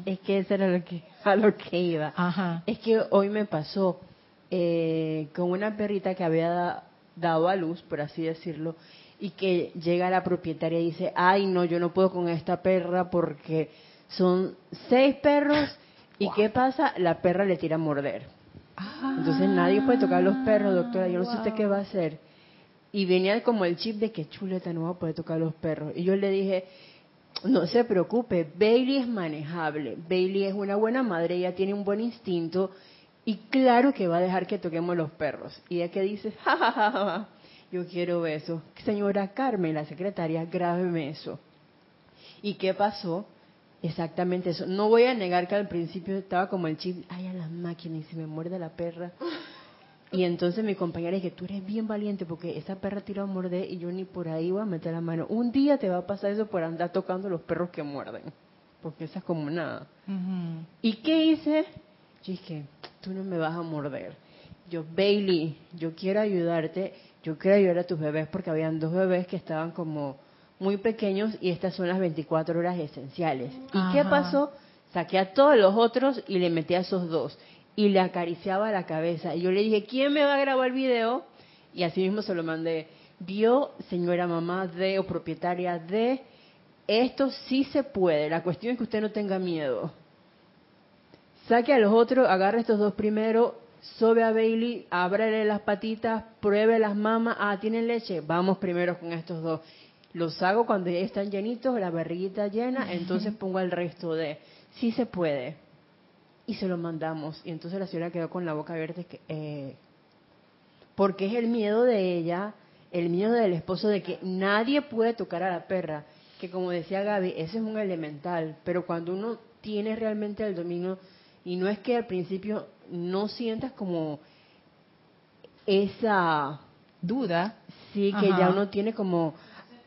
Es que eso era lo que, a lo que iba. Ajá. Es que hoy me pasó eh, con una perrita que había dado a luz, por así decirlo, y que llega la propietaria y dice, ay no, yo no puedo con esta perra porque son seis perros y ¿qué pasa? La perra le tira a morder. Entonces nadie puede tocar los perros, doctora. Yo no sé usted qué va a hacer. Y venía como el chip de que chuleta no va a poder tocar los perros. Y yo le dije, no se preocupe, Bailey es manejable. Bailey es una buena madre, ella tiene un buen instinto. Y claro que va a dejar que toquemos los perros. Y ella que dice, ja, yo quiero eso. Señora Carmen, la secretaria, grábeme eso. ¿Y qué pasó? Exactamente eso. No voy a negar que al principio estaba como el chip, ay, a la máquina y se me muerde la perra. Y entonces mi compañera dije, tú eres bien valiente porque esa perra tiró a morder y yo ni por ahí voy a meter la mano. Un día te va a pasar eso por andar tocando los perros que muerden. Porque esa es como nada. ¿Y qué hice? Yo dije, tú no me vas a morder. Yo, Bailey, yo quiero ayudarte. Yo quiero ayudar a tus bebés porque habían dos bebés que estaban como muy pequeños y estas son las 24 horas esenciales. ¿Y qué pasó? Saqué a todos los otros y le metí a esos dos. Y le acariciaba la cabeza. Y yo le dije, ¿quién me va a grabar el video? Y así mismo se lo mandé. Vio, señora mamá de o propietaria de, esto sí se puede. La cuestión es que usted no tenga miedo. Saque a los otros, agarre estos dos primero, sobe a Bailey, ábrele las patitas, pruebe las mamas. Ah, ¿tienen leche? Vamos primero con estos dos. Los hago cuando ya están llenitos, la barriguita llena, entonces pongo el resto de sí se puede. Y se lo mandamos. Y entonces la señora quedó con la boca abierta. Que, eh, porque es el miedo de ella, el miedo del esposo de que nadie puede tocar a la perra. Que como decía Gaby, ese es un elemental. Pero cuando uno tiene realmente el dominio, y no es que al principio no sientas como esa duda. Sí, que ya uno tiene como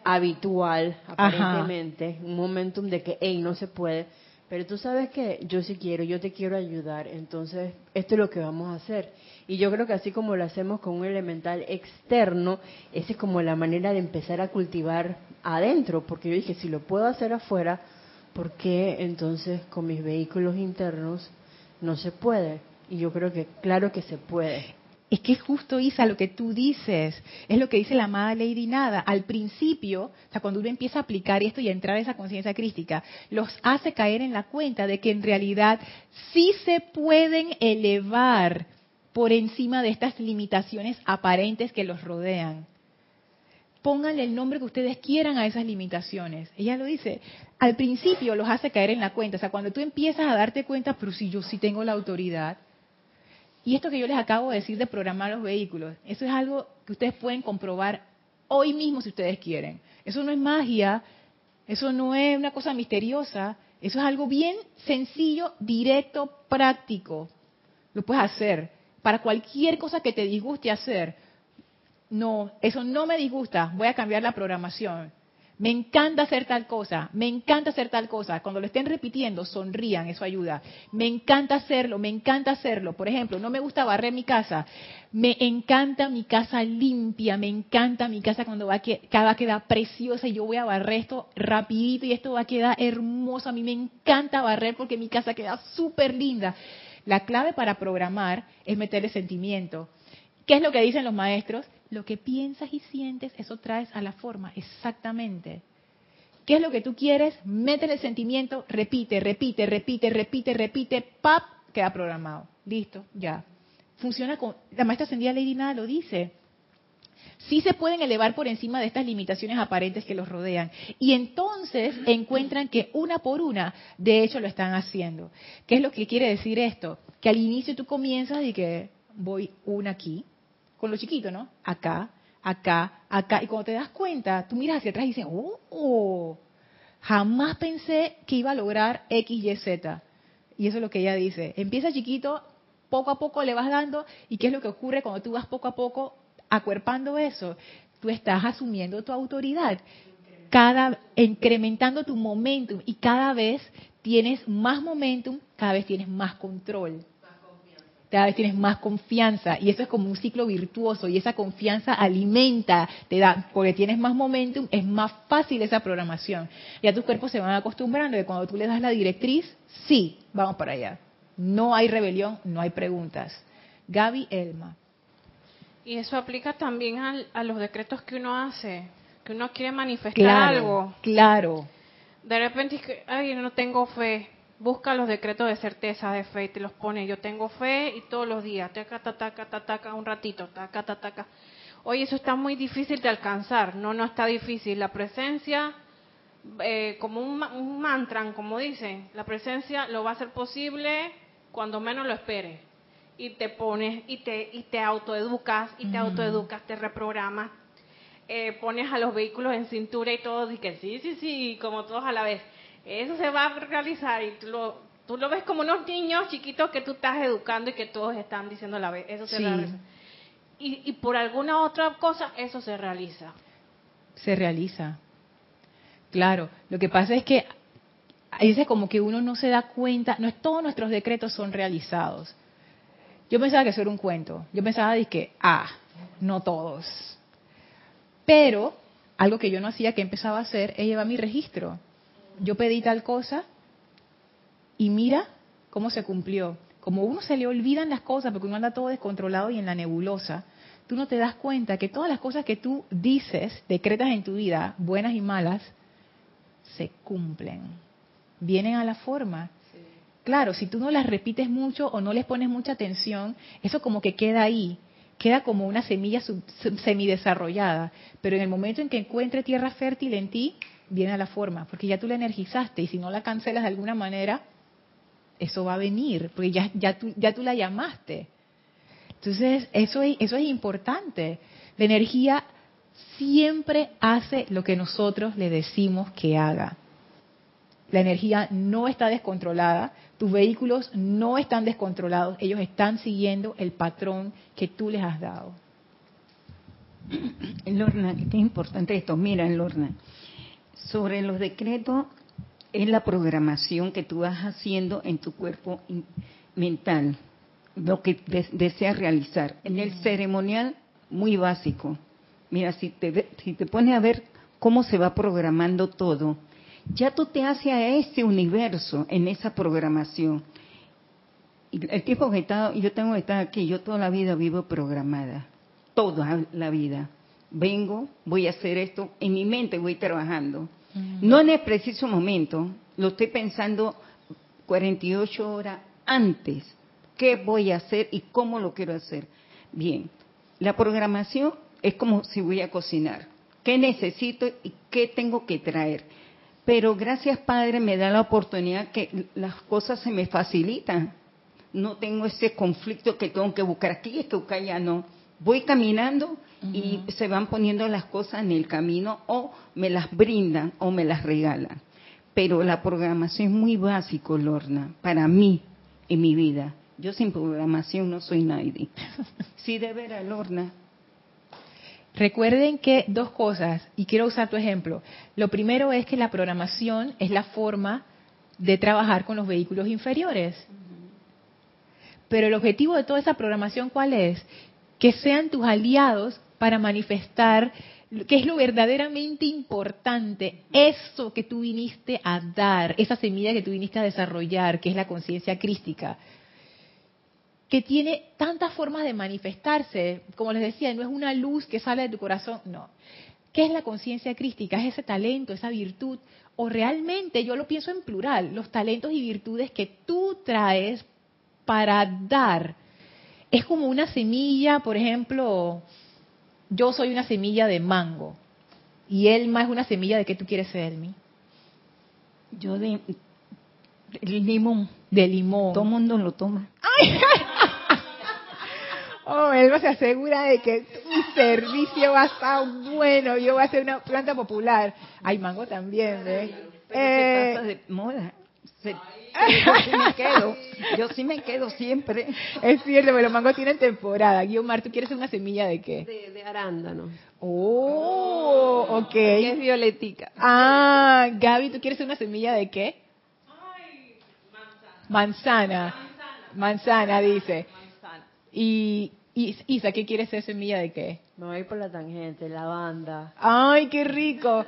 habitual, aparentemente, un momentum de que, hey, no se puede pero tú sabes que yo sí quiero, yo te quiero ayudar, entonces esto es lo que vamos a hacer. Y yo creo que así como lo hacemos con un elemental externo, esa es como la manera de empezar a cultivar adentro, porque yo dije, si lo puedo hacer afuera, ¿por qué entonces con mis vehículos internos no se puede? Y yo creo que claro que se puede. Es que es justo, Isa, lo que tú dices, es lo que dice la amada Lady Nada. Al principio, o sea, cuando uno empieza a aplicar esto y a entrar a esa conciencia crística, los hace caer en la cuenta de que en realidad sí se pueden elevar por encima de estas limitaciones aparentes que los rodean. Pónganle el nombre que ustedes quieran a esas limitaciones. Ella lo dice, al principio los hace caer en la cuenta. O sea, cuando tú empiezas a darte cuenta, pero si yo sí tengo la autoridad, y esto que yo les acabo de decir de programar los vehículos, eso es algo que ustedes pueden comprobar hoy mismo si ustedes quieren. Eso no es magia, eso no es una cosa misteriosa, eso es algo bien sencillo, directo, práctico. Lo puedes hacer para cualquier cosa que te disguste hacer. No, eso no me disgusta, voy a cambiar la programación. Me encanta hacer tal cosa, me encanta hacer tal cosa. Cuando lo estén repitiendo, sonrían, eso ayuda. Me encanta hacerlo, me encanta hacerlo. Por ejemplo, no me gusta barrer mi casa. Me encanta mi casa limpia, me encanta mi casa cuando va a, va a quedar preciosa y yo voy a barrer esto rapidito y esto va a quedar hermoso. A mí me encanta barrer porque mi casa queda súper linda. La clave para programar es meterle sentimiento. ¿Qué es lo que dicen los maestros? Lo que piensas y sientes, eso traes a la forma, exactamente. ¿Qué es lo que tú quieres? Métele el sentimiento, repite, repite, repite, repite, repite, pap, queda programado. Listo, ya. Funciona con... La maestra ascendida Lady Nada lo dice. Sí se pueden elevar por encima de estas limitaciones aparentes que los rodean. Y entonces encuentran que una por una, de hecho, lo están haciendo. ¿Qué es lo que quiere decir esto? Que al inicio tú comienzas y que voy una aquí, con lo chiquito, ¿no? Acá, acá, acá. Y cuando te das cuenta, tú miras hacia atrás y dices, oh, jamás pensé que iba a lograr X, Y, Z. Y eso es lo que ella dice. Empieza chiquito, poco a poco le vas dando. ¿Y qué es lo que ocurre cuando tú vas poco a poco acuerpando eso? Tú estás asumiendo tu autoridad, cada incrementando tu momentum y cada vez tienes más momentum, cada vez tienes más control cada vez tienes más confianza y eso es como un ciclo virtuoso y esa confianza alimenta, te da, porque tienes más momentum, es más fácil esa programación. Ya tus cuerpos se van acostumbrando de cuando tú le das la directriz, sí, vamos para allá. No hay rebelión, no hay preguntas. Gaby Elma. Y eso aplica también a los decretos que uno hace, que uno quiere manifestar algo. Claro. De repente, ay, no tengo fe busca los decretos de certeza, de fe, y te los pone. Yo tengo fe y todos los días, taca, taca, taca, taca, un ratito, taca, taca, taca. Oye, eso está muy difícil de alcanzar. No, no está difícil. La presencia, eh, como un, un, mantra, como dicen, la presencia lo va a hacer posible cuando menos lo esperes. Y te pones, y te, y te autoeducas, y te autoeducas, te reprogramas, eh, pones a los vehículos en cintura y todo, y que sí, sí, sí, como todos a la vez eso se va a realizar y tú lo, tú lo ves como unos niños chiquitos que tú estás educando y que todos están diciendo a la vez. Eso se realiza. Y, y por alguna otra cosa, eso se realiza. Se realiza. Claro, lo que pasa es que veces como que uno no se da cuenta, no es todos nuestros decretos son realizados. Yo pensaba que eso era un cuento. Yo pensaba de que, ah, no todos. Pero algo que yo no hacía, que empezaba a hacer, es llevar mi registro yo pedí tal cosa y mira cómo se cumplió. Como uno se le olvidan las cosas porque uno anda todo descontrolado y en la nebulosa, tú no te das cuenta que todas las cosas que tú dices, decretas en tu vida, buenas y malas, se cumplen, vienen a la forma. Claro, si tú no las repites mucho o no les pones mucha atención, eso como que queda ahí, queda como una semilla semidesarrollada, pero en el momento en que encuentre tierra fértil en ti, viene a la forma, porque ya tú la energizaste y si no la cancelas de alguna manera, eso va a venir, porque ya, ya, tú, ya tú la llamaste. Entonces, eso es, eso es importante. La energía siempre hace lo que nosotros le decimos que haga. La energía no está descontrolada, tus vehículos no están descontrolados, ellos están siguiendo el patrón que tú les has dado. Lorna, qué importante esto. Mira, Lorna, sobre los decretos es la programación que tú vas haciendo en tu cuerpo mental, lo que deseas realizar. En el ceremonial, muy básico. Mira, si te, si te pones a ver cómo se va programando todo, ya tú te haces a ese universo en esa programación. El tiempo que estado, yo tengo que estar aquí, yo toda la vida vivo programada, toda la vida. Vengo, voy a hacer esto, en mi mente voy trabajando. No en el preciso momento, lo estoy pensando 48 horas antes. ¿Qué voy a hacer y cómo lo quiero hacer? Bien, la programación es como si voy a cocinar. ¿Qué necesito y qué tengo que traer? Pero gracias Padre me da la oportunidad que las cosas se me facilitan. No tengo ese conflicto que tengo que buscar aquí, es que buscar ya no. Voy caminando y se van poniendo las cosas en el camino o me las brindan o me las regalan. Pero la programación es muy básico, Lorna, para mí en mi vida. Yo sin programación no soy nadie. Sí, de veras, Lorna. Recuerden que dos cosas, y quiero usar tu ejemplo. Lo primero es que la programación es la forma de trabajar con los vehículos inferiores. Pero el objetivo de toda esa programación, ¿cuál es? Que sean tus aliados para manifestar que es lo verdaderamente importante, eso que tú viniste a dar, esa semilla que tú viniste a desarrollar, que es la conciencia crística que tiene tantas formas de manifestarse. Como les decía, no es una luz que sale de tu corazón, no. ¿Qué es la conciencia crística? Es ese talento, esa virtud. O realmente, yo lo pienso en plural, los talentos y virtudes que tú traes para dar. Es como una semilla, por ejemplo, yo soy una semilla de mango. Y Elma es una semilla de qué tú quieres ser, Elmi. Yo de, limón. De limón. Todo el mundo lo toma. Oh, Elma se asegura de que mi servicio va a estar bueno. Yo voy a ser una planta popular. Hay mango también, ¿ves? eh, pasa de moda. Yo sí me quedo. Yo sí me quedo siempre. Es cierto, pero los mangos tienen temporada. Guiomar, ¿tú quieres una semilla de qué? De, de arándano. Oh, ok. Que es violetica. Ah, Gaby, ¿tú quieres una semilla de qué? Manzana. Manzana, dice. Y, Isa, ¿qué quieres ser semilla de qué? Me voy por la tangente, lavanda. ¡Ay, qué rico!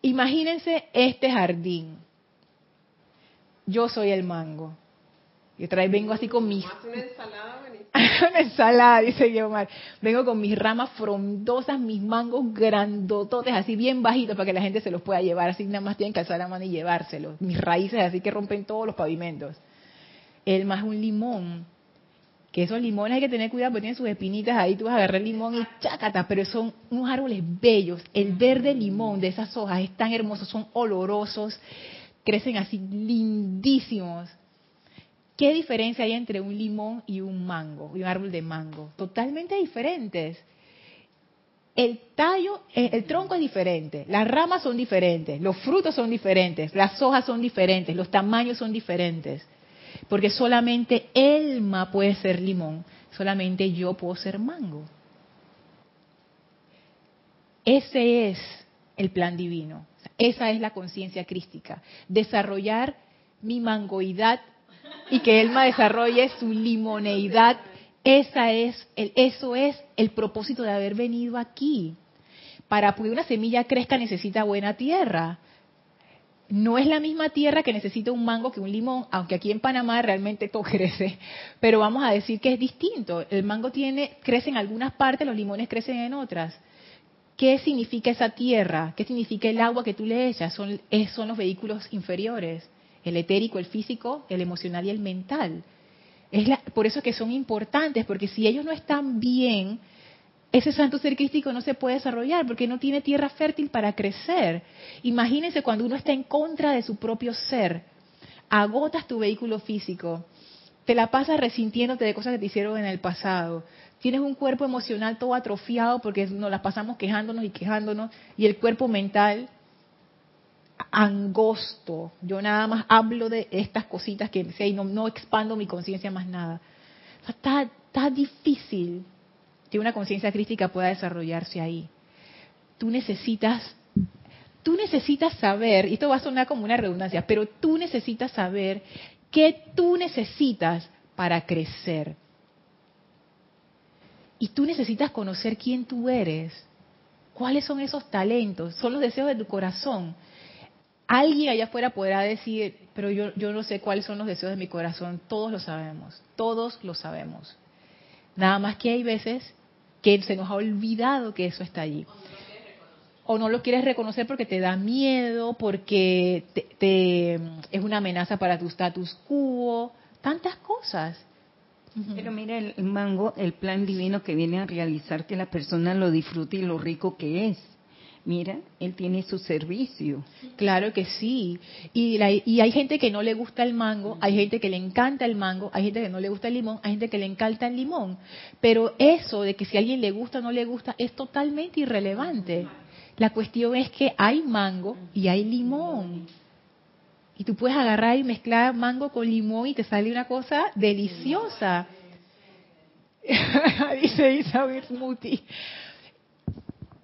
Imagínense este jardín. Yo soy el mango. Y otra vez vengo así con mis... Una ensalada una ensalada, dice Guiomar. Vengo con mis ramas frondosas, mis mangos grandototes, así bien bajitos para que la gente se los pueda llevar. Así nada más tienen que alzar la mano y llevárselos. Mis raíces así que rompen todos los pavimentos. El más un limón. Que esos limones hay que tener cuidado porque tienen sus espinitas ahí. Tú vas a agarrar el limón y chácata, pero son unos árboles bellos. El verde limón de esas hojas es tan hermoso, son olorosos, crecen así lindísimos. ¿Qué diferencia hay entre un limón y un mango, y un árbol de mango? Totalmente diferentes. El tallo, eh, el tronco es diferente, las ramas son diferentes, los frutos son diferentes, las hojas son diferentes, los tamaños son diferentes. Porque solamente Elma puede ser limón, solamente yo puedo ser mango. Ese es el plan divino, esa es la conciencia crística, desarrollar mi mangoidad y que Elma desarrolle su limoneidad. Esa es el, eso es el propósito de haber venido aquí. Para que una semilla crezca necesita buena tierra. no es la misma tierra que necesita un mango que un limón, aunque aquí en Panamá realmente todo crece, pero vamos a decir que es distinto. El mango tiene crece en algunas partes, los limones crecen en otras. ¿Qué significa esa tierra? ¿Qué significa el agua que tú le echas? Son, son los vehículos inferiores, el etérico, el físico, el emocional y el mental. Es por eso que son importantes, porque si ellos no están bien, ese santo ser crístico no se puede desarrollar porque no tiene tierra fértil para crecer. Imagínense cuando uno está en contra de su propio ser, agotas tu vehículo físico, te la pasas resintiéndote de cosas que te hicieron en el pasado, tienes un cuerpo emocional todo atrofiado porque nos las pasamos quejándonos y quejándonos, y el cuerpo mental angosto. Yo nada más hablo de estas cositas que sé y no, expando mi conciencia más nada. está, está difícil que una conciencia crítica pueda desarrollarse ahí. Tú necesitas, tú necesitas saber, y esto va a sonar como una redundancia, pero tú necesitas saber qué tú necesitas para crecer. Y tú necesitas conocer quién tú eres. ¿Cuáles son esos talentos? Son los deseos de tu corazón. Alguien allá afuera podrá decir, pero yo, yo no sé cuáles son los deseos de mi corazón. Todos lo sabemos. Todos lo sabemos. Nada más que hay veces que se nos ha olvidado que eso está allí. O no lo quieres reconocer porque te da miedo, porque te, es una amenaza para tu status quo, tantas cosas. Pero mira el mango, el plan divino que viene a realizar que la persona lo disfrute y lo rico que es mira, él tiene su servicio. Claro que sí. Y, y, hay gente que no le gusta el mango, hay gente que le encanta el mango, hay gente que no le gusta el limón, hay gente que le encanta el limón. Pero eso de que si a alguien le gusta o no le gusta es totalmente irrelevante. La cuestión es que hay mango y hay limón. Y tú puedes agarrar y mezclar mango con limón y te sale una cosa deliciosa. Dice Isabel Smoothie.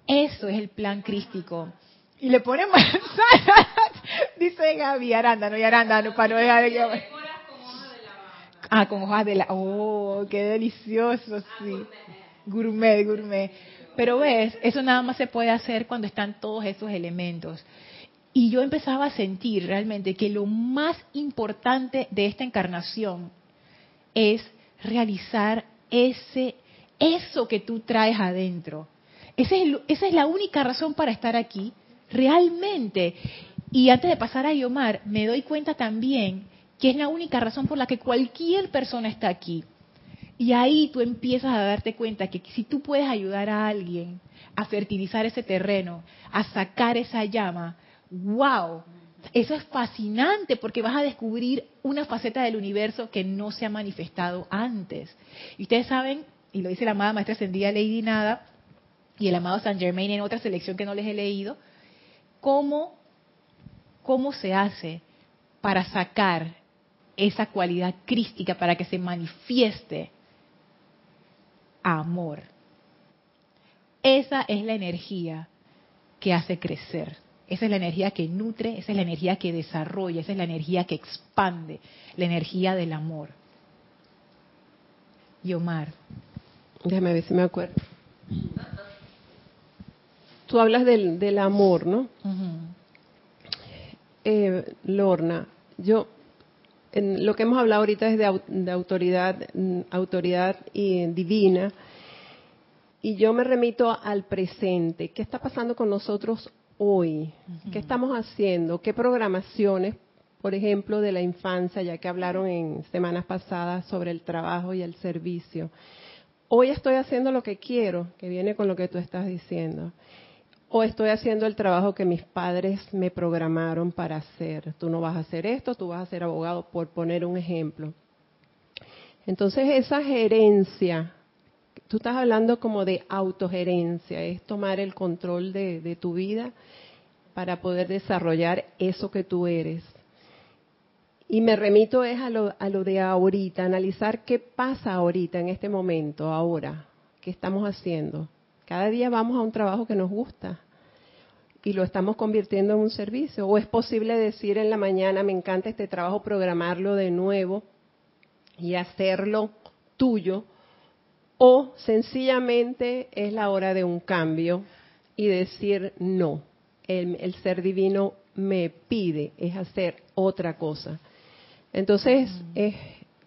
Eso es el plan crístico. Y le ponemos manzana, dice Gaby, arándano y arándano para no dejar de Ah, con hojas de la... Oh, qué delicioso, sí. Gourmet, gourmet. Pero ves, eso nada más se puede hacer cuando están todos esos elementos. Y yo empezaba a sentir realmente que lo más importante de esta encarnación es realizar ese, eso que tú traes adentro esa es, la única razón para estar aquí, realmente. Y antes de pasar a Yomar, me doy cuenta también que es la única razón por la que cualquier persona está aquí. Y ahí tú empiezas a darte cuenta que si tú puedes ayudar a alguien a fertilizar ese terreno, a sacar esa llama, wow, eso es fascinante porque vas a descubrir una faceta del universo que no se ha manifestado antes. Y ustedes saben, y lo dice la amada maestra ascendida Lady Nada, y el amado Saint Germain en otra selección que no les he leído, cómo, cómo se hace para sacar esa cualidad crística, para que se manifieste amor. Esa es la energía que hace crecer. Esa es la energía que nutre, esa es la energía que desarrolla, esa es la energía que expande, la energía del amor. Y Omar. Déjame ver si me acuerdo tú hablas del, del amor, ¿no? eh, Lorna, yo, en lo que hemos hablado ahorita es de, de autoridad, mm, autoridad y, divina, y yo me remito al presente. ¿Qué está pasando con nosotros hoy? ¿Qué estamos haciendo? ¿Qué programaciones, por ejemplo, de la infancia, ya que hablaron en semanas pasadas sobre el trabajo y el servicio? Hoy estoy haciendo lo que quiero, que viene con lo que tú estás diciendo o estoy haciendo el trabajo que mis padres me programaron para hacer. Tú no vas a hacer esto, tú vas a ser abogado, por poner un ejemplo. Entonces esa gerencia, tú estás hablando como de autogerencia, es tomar el control de, tu vida para poder desarrollar eso que tú eres. Y me remito es a lo, a lo de ahorita, analizar qué pasa ahorita, en este momento, ahora, qué estamos haciendo cada día vamos a un trabajo que nos gusta y lo estamos convirtiendo en un servicio. O es posible decir en la mañana, me encanta este trabajo, programarlo de nuevo y hacerlo tuyo. O sencillamente es la hora de un cambio y decir no. el, el ser divino me pide es hacer otra cosa. Entonces, es,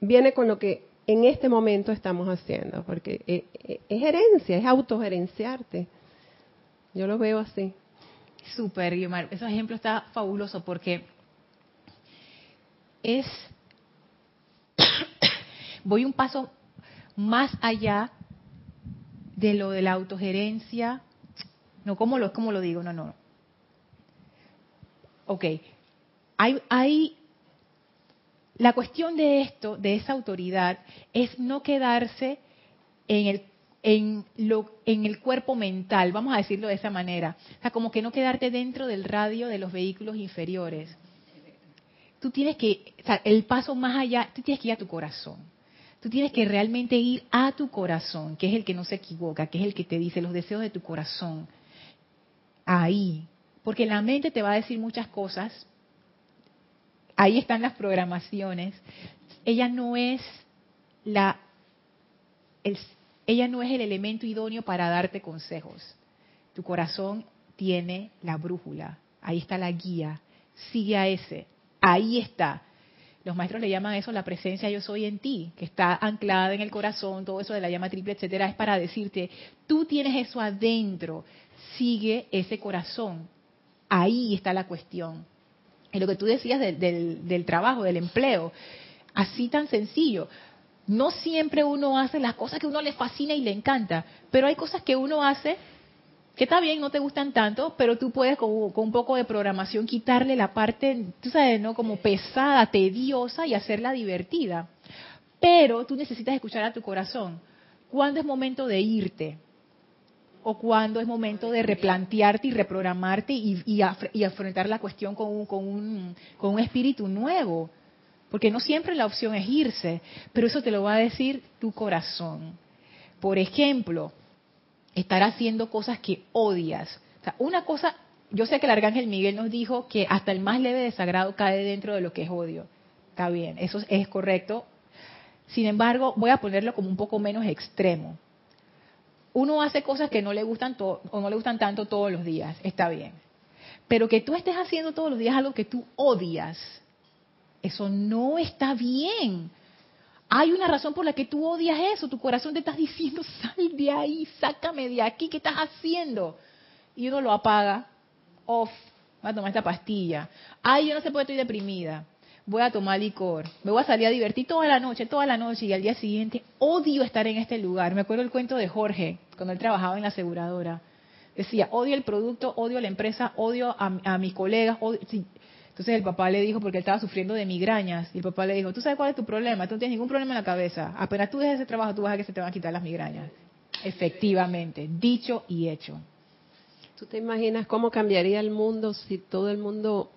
viene con lo que en este momento estamos haciendo, porque es, es herencia, es autogerenciarte. Yo lo veo así. Súper, Guiomar. Ese ejemplo está fabuloso porque es. Voy un paso más allá de lo de la autogerencia. No, ¿cómo lo, cómo lo digo? No, no. Ok. Hay, hay. La cuestión de esto, de esa autoridad, es no quedarse en el en, lo, en el cuerpo mental, vamos a decirlo de esa manera. O sea, como que no quedarte dentro del radio de los vehículos inferiores. Tú tienes que, o sea, el paso más allá, tú tienes que ir a tu corazón. Tú tienes que realmente ir a tu corazón, que es el que no se equivoca, que es el que te dice los deseos de tu corazón. Ahí. Porque la mente te va a decir muchas cosas. Ahí están las programaciones. Ella no es la, el, ella no es el elemento idóneo para darte consejos. Tu corazón tiene la brújula, ahí está la guía, sigue a ese, ahí está. Los maestros le llaman eso la presencia yo soy en ti, que está anclada en el corazón, todo eso de la llama triple, etcétera, es para decirte, tú tienes eso adentro, sigue ese corazón. Ahí está la cuestión. Y lo que tú decías del, del, del trabajo, del empleo, así tan sencillo no siempre uno hace las cosas que uno le fascina y le encanta, pero hay cosas que uno hace que está bien, no te gustan tanto, pero tú puedes con, un poco de programación quitarle la parte, tú sabes, ¿no? Como pesada, tediosa y hacerla divertida. Pero tú necesitas escuchar a tu corazón. ¿Cuándo es momento de irte? ¿O cuándo es momento de replantearte y reprogramarte y, y, afrontar la cuestión con un, con, un, con un espíritu nuevo? Porque no siempre la opción es irse, pero eso te lo va a decir tu corazón. Por ejemplo, estar haciendo cosas que odias. O sea, una cosa, yo sé que el arcángel Miguel nos dijo que hasta el más leve desagrado cae dentro de lo que es odio. Está bien, eso es correcto. Sin embargo, voy a ponerlo como un poco menos extremo. Uno hace cosas que no le gustan o no le gustan tanto todos los días, está bien. Pero que tú estés haciendo todos los días algo que tú odias, eso no está bien. Hay una razón por la que tú odias eso. Tu corazón te está diciendo, sal de ahí, sácame de aquí, ¿qué estás haciendo? Y uno lo apaga. Off, voy a tomar esta pastilla. Ay, yo no sé por qué estoy deprimida. Voy a tomar licor. Me voy a salir a divertir toda la noche, toda la noche. Y al día siguiente odio estar en este lugar. Me acuerdo el cuento de Jorge, cuando él trabajaba en la aseguradora. Decía, odio el producto, odio la empresa, odio a, mis colegas. Odio... Entonces el papá le dijo, porque él estaba sufriendo de migrañas, y el papá le dijo, ¿tú sabes cuál es tu problema? Tú no tienes ningún problema en la cabeza. Apenas tú dejes ese trabajo, tú vas a que se te van a quitar las migrañas. Efectivamente, dicho y hecho. ¿Tú te imaginas cómo cambiaría el mundo si todo el mundo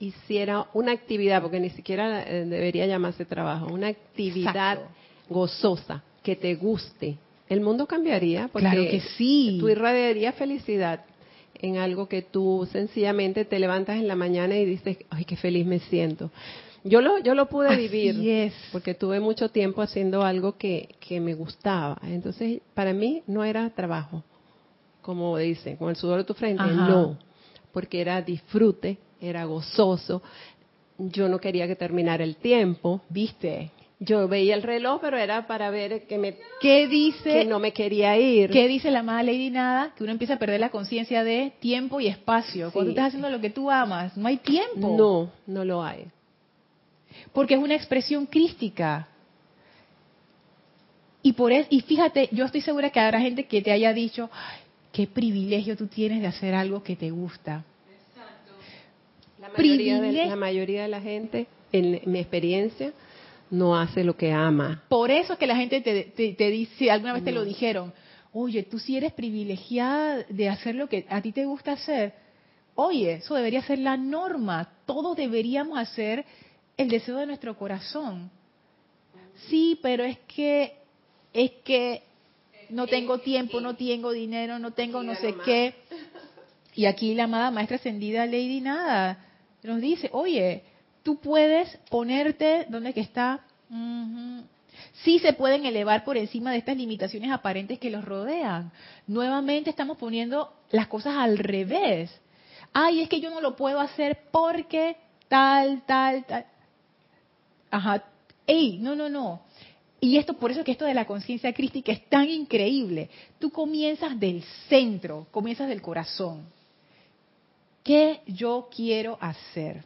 hiciera una actividad, porque ni siquiera eh, debería llamarse trabajo, una actividad gozosa, que te guste? El mundo cambiaría porque claro que sí. tú irradiarías felicidad en algo que tú sencillamente te levantas en la mañana y dices, ay, qué feliz me siento. Yo lo, yo lo pude vivir porque tuve mucho tiempo haciendo algo que, que me gustaba. Entonces, para mí no era trabajo, como dicen, con el sudor de tu frente, no, porque era disfrute, era gozoso. Yo no quería que terminara el tiempo, ¿viste? Yo veía el reloj, pero era para ver que me ¿Qué dice que no me quería ir. ¿Qué dice la amada Lady Nada? Que uno empieza a perder la conciencia de tiempo y espacio. Cuando estás haciendo lo que tú amas, no hay tiempo. No, no lo hay. Porque es una expresión crística. Y por eso, y fíjate, yo estoy segura que habrá gente que te haya dicho, qué privilegio tú tienes de hacer algo que te gusta. Exacto. La mayoría, de, la mayoría de la gente, en mi experiencia, no hace lo que ama. Por eso es que la gente te, dice, alguna vez te lo dijeron, oye, tú sí eres privilegiada de hacer lo que a ti te gusta hacer. Oye, eso debería ser la norma. Todos deberíamos hacer el deseo de nuestro corazón. Sí, pero es que, es que no tengo tiempo, no tengo dinero, no tengo no sé qué. Y aquí la amada maestra ascendida Lady Nada nos dice, oye, tú puedes ponerte, ¿dónde que está? Sí se pueden elevar por encima de estas limitaciones aparentes que los rodean. Nuevamente estamos poniendo las cosas al revés. ay, es que yo no lo puedo hacer porque tal, tal, tal. Ajá, ey, no, no, no. Y esto, por eso que esto de la conciencia crística es tan increíble. Tú comienzas del centro, comienzas del corazón. ¿Qué yo quiero hacer?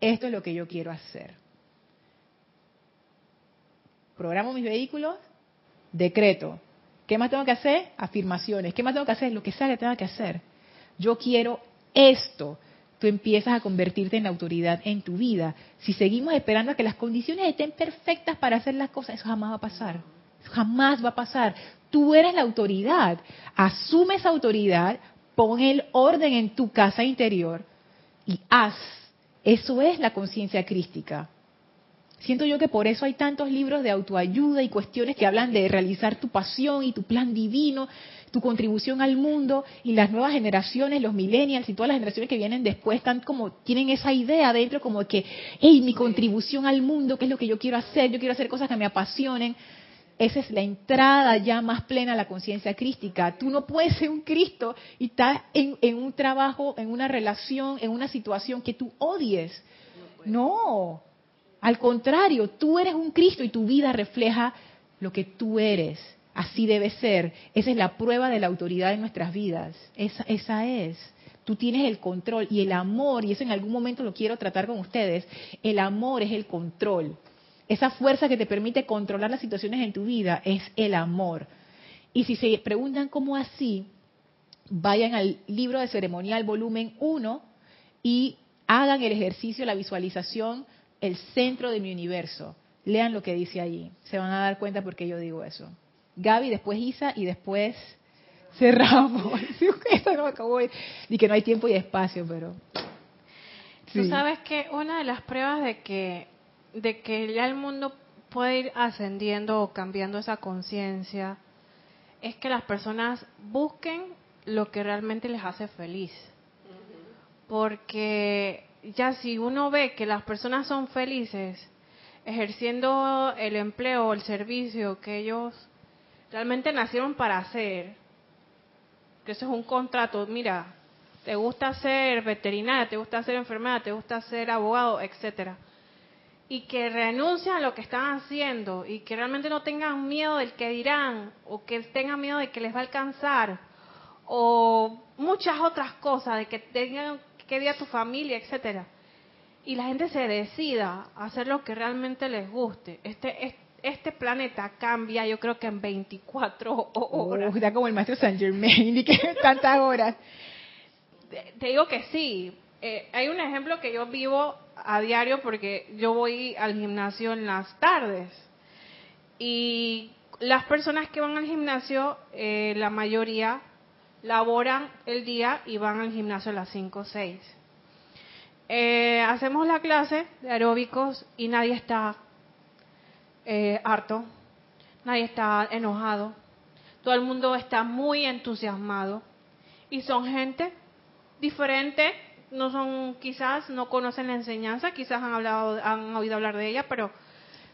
Esto es lo que yo quiero hacer. Programo mis vehículos, decreto. ¿Qué más tengo que hacer? Afirmaciones. ¿Qué más tengo que hacer? Lo que sea que tenga que hacer. Yo quiero esto tú empiezas a convertirte en autoridad en tu vida. Si seguimos esperando a que las condiciones estén perfectas para hacer las cosas, eso jamás va a pasar. Eso jamás va a pasar. Tú eres la autoridad. Asume esa autoridad, pon el orden en tu casa interior y haz. Eso es la conciencia crística. Siento yo que por eso hay tantos libros de autoayuda y cuestiones que hablan de realizar tu pasión y tu plan divino tu contribución al mundo y las nuevas generaciones, los millennials y todas las generaciones que vienen después están como tienen esa idea dentro como que, hey, mi contribución al mundo, ¿qué es lo que yo quiero hacer? Yo quiero hacer cosas que me apasionen. Esa es la entrada ya más plena a la conciencia crística. Tú no puedes ser un Cristo y en, en, un trabajo, en una relación, en una situación que tú odies. No, al contrario, tú eres un Cristo y tu vida refleja lo que tú eres. Así debe ser. Esa es la prueba de la autoridad en nuestras vidas. Esa, esa es. Tú tienes el control y el amor, y eso en algún momento lo quiero tratar con ustedes, el amor es el control. Esa fuerza que te permite controlar las situaciones en tu vida es el amor. Y si se preguntan cómo así, vayan al libro de ceremonial volumen 1 y hagan el ejercicio, la visualización, el centro de mi universo. Lean lo que dice allí. Se van a dar cuenta por qué yo digo eso. Gaby, después Isa y después cerramos. Esto no acabó y que no hay tiempo y espacio, pero. Tú sabes que una de las pruebas de que de que ya el mundo puede ir ascendiendo o cambiando esa conciencia es que las personas busquen lo que realmente les hace feliz. Porque ya si uno ve que las personas son felices ejerciendo el empleo o el servicio que ellos realmente nacieron para hacer, que eso es un contrato, mira, te gusta ser veterinaria, te gusta ser enfermera, te gusta ser abogado, etcétera. Y que renuncian a lo que están haciendo y que realmente no tengan miedo del que dirán o que tengan miedo de que les va a alcanzar o muchas otras cosas, de que tengan que ver a tu familia, etcétera. Y la gente se decida a hacer lo que realmente les guste. Este, este planeta cambia, yo creo que en 24 horas. Uh, como el maestro Saint Germain, y que tantas horas. Te, digo que sí. Eh, hay un ejemplo que yo vivo a diario porque yo voy al gimnasio en las tardes. Y las personas que van al gimnasio, eh, la mayoría laboran el día y van al gimnasio a las 5 o 6. Eh, hacemos la clase de aeróbicos y nadie está eh, harto, nadie está enojado, todo el mundo está muy entusiasmado y son gente diferente, no son quizás no conocen la enseñanza, quizás han hablado, han oído hablar de ella, pero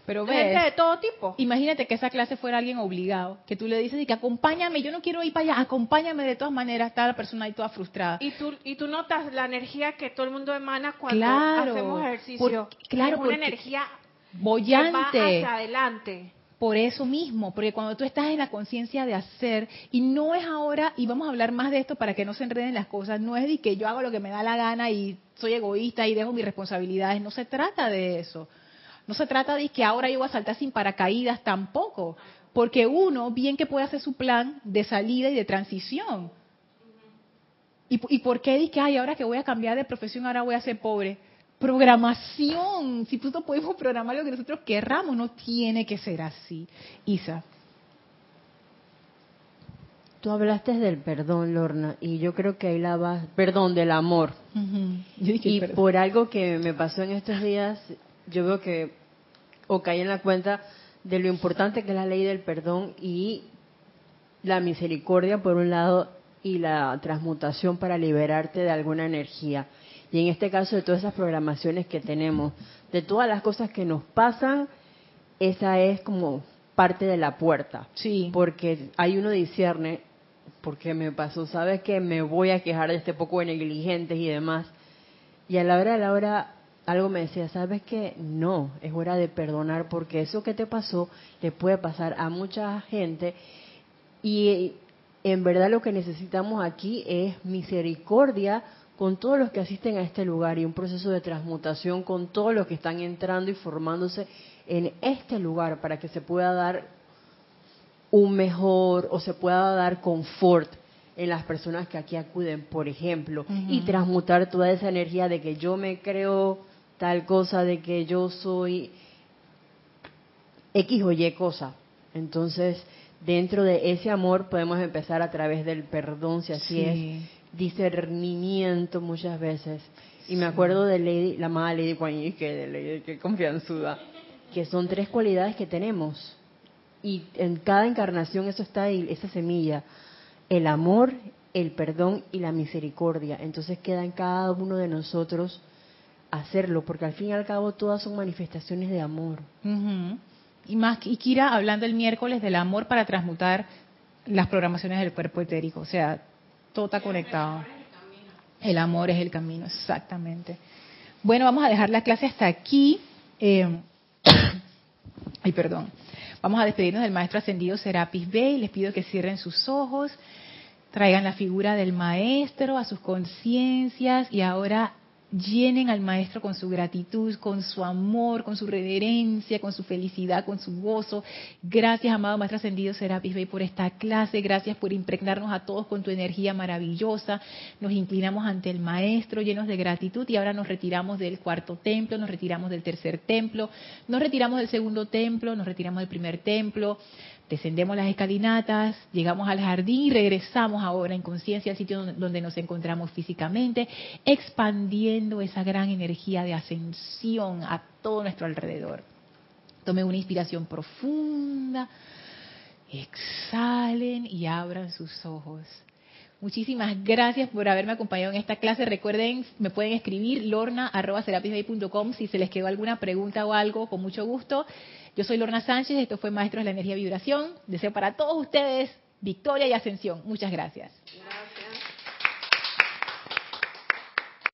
pero gente de todo tipo. Imagínate que esa clase fuera alguien obligado, que tú le dices y que acompáñame, yo no quiero ir para allá, acompáñame de todas maneras, está la persona ahí toda frustrada. Y tú y tú notas la energía que todo el mundo emana cuando hacemos ejercicio. claro, es una energía bollante. adelante. Por eso mismo, porque cuando tú estás en la conciencia de hacer, y no es ahora, y vamos a hablar más de esto para que no se enreden las cosas, no es de que yo hago lo que me da la gana y soy egoísta y dejo mis responsabilidades, no se trata de eso. No se trata de que ahora yo voy a saltar sin paracaídas tampoco, porque uno bien que puede hacer su plan de salida y de transición. ¿Y, y por qué que, ay, ahora que voy a cambiar de profesión, ahora voy a ser pobre? Programación. Si no podemos programar lo que nosotros querramos, no tiene que ser así. Isa. Tú hablaste del perdón, Lorna, y yo creo que ahí la vas, perdón, del amor. y por algo que me pasó en estos días, yo veo que, o caí en la cuenta de lo importante que es la ley del perdón y la misericordia por un lado y la transmutación para liberarte de alguna energía. Y en este caso de todas esas programaciones que tenemos, de todas las cosas que nos pasan, esa es como parte de la puerta. Sí. Porque hay uno discierne porque me pasó, sabes que me voy a quejar de este poco de negligentes y demás. Y a la hora de la hora algo me decía, sabes que no, es hora de perdonar porque eso que te pasó le puede pasar a mucha gente y en verdad lo que necesitamos aquí es misericordia con todos los que asisten a este lugar y un proceso de transmutación con todos los que están entrando y formándose en este lugar para que se pueda dar un mejor o se pueda dar confort en las personas que aquí acuden, por ejemplo, y transmutar toda esa energía de que yo me creo tal cosa, de que yo soy X o Y cosa. Entonces, dentro de ese amor podemos empezar a través del perdón, si así es, discernimiento muchas veces. Y me acuerdo de Lady, la amada Lady Kuan que de Lady, que confianzuda, que son tres cualidades que tenemos. Y en cada encarnación eso está ahí, esa semilla. El amor, el perdón y la misericordia. Entonces queda en cada uno de nosotros hacerlo, porque al fin y al cabo todas son manifestaciones de amor. Y más, y Kira hablando el miércoles del amor para transmutar las programaciones del cuerpo etérico. O sea, todo está conectado. El amor es el camino, exactamente. Bueno, vamos a dejar la clase hasta aquí. Eh, ay, perdón. Vamos a despedirnos del maestro ascendido Serapis Bey. Les pido que cierren sus ojos, traigan la figura del maestro a sus conciencias y ahora llenen al maestro con su gratitud, con su amor, con su reverencia, con su felicidad, con su gozo. Gracias, amado maestro ascendido Serapis por esta clase. Gracias por impregnarnos a todos con tu energía maravillosa. Nos inclinamos ante el maestro llenos de gratitud y ahora nos retiramos del cuarto templo, nos retiramos del tercer templo, nos retiramos del segundo templo, nos retiramos del primer templo descendemos las escalinatas, llegamos al jardín y regresamos ahora en conciencia al sitio donde nos encontramos físicamente, expandiendo esa gran energía de ascensión a todo nuestro alrededor. Tome una inspiración profunda, exhalen y abran sus ojos. Muchísimas gracias por haberme acompañado en esta clase. Recuerden, me pueden escribir lorna.com si se les quedó alguna pregunta o algo, con mucho gusto. Yo soy Lorna Sánchez, esto fue Maestros de la Energía y Vibración. Deseo para todos ustedes victoria y ascensión. Muchas gracias.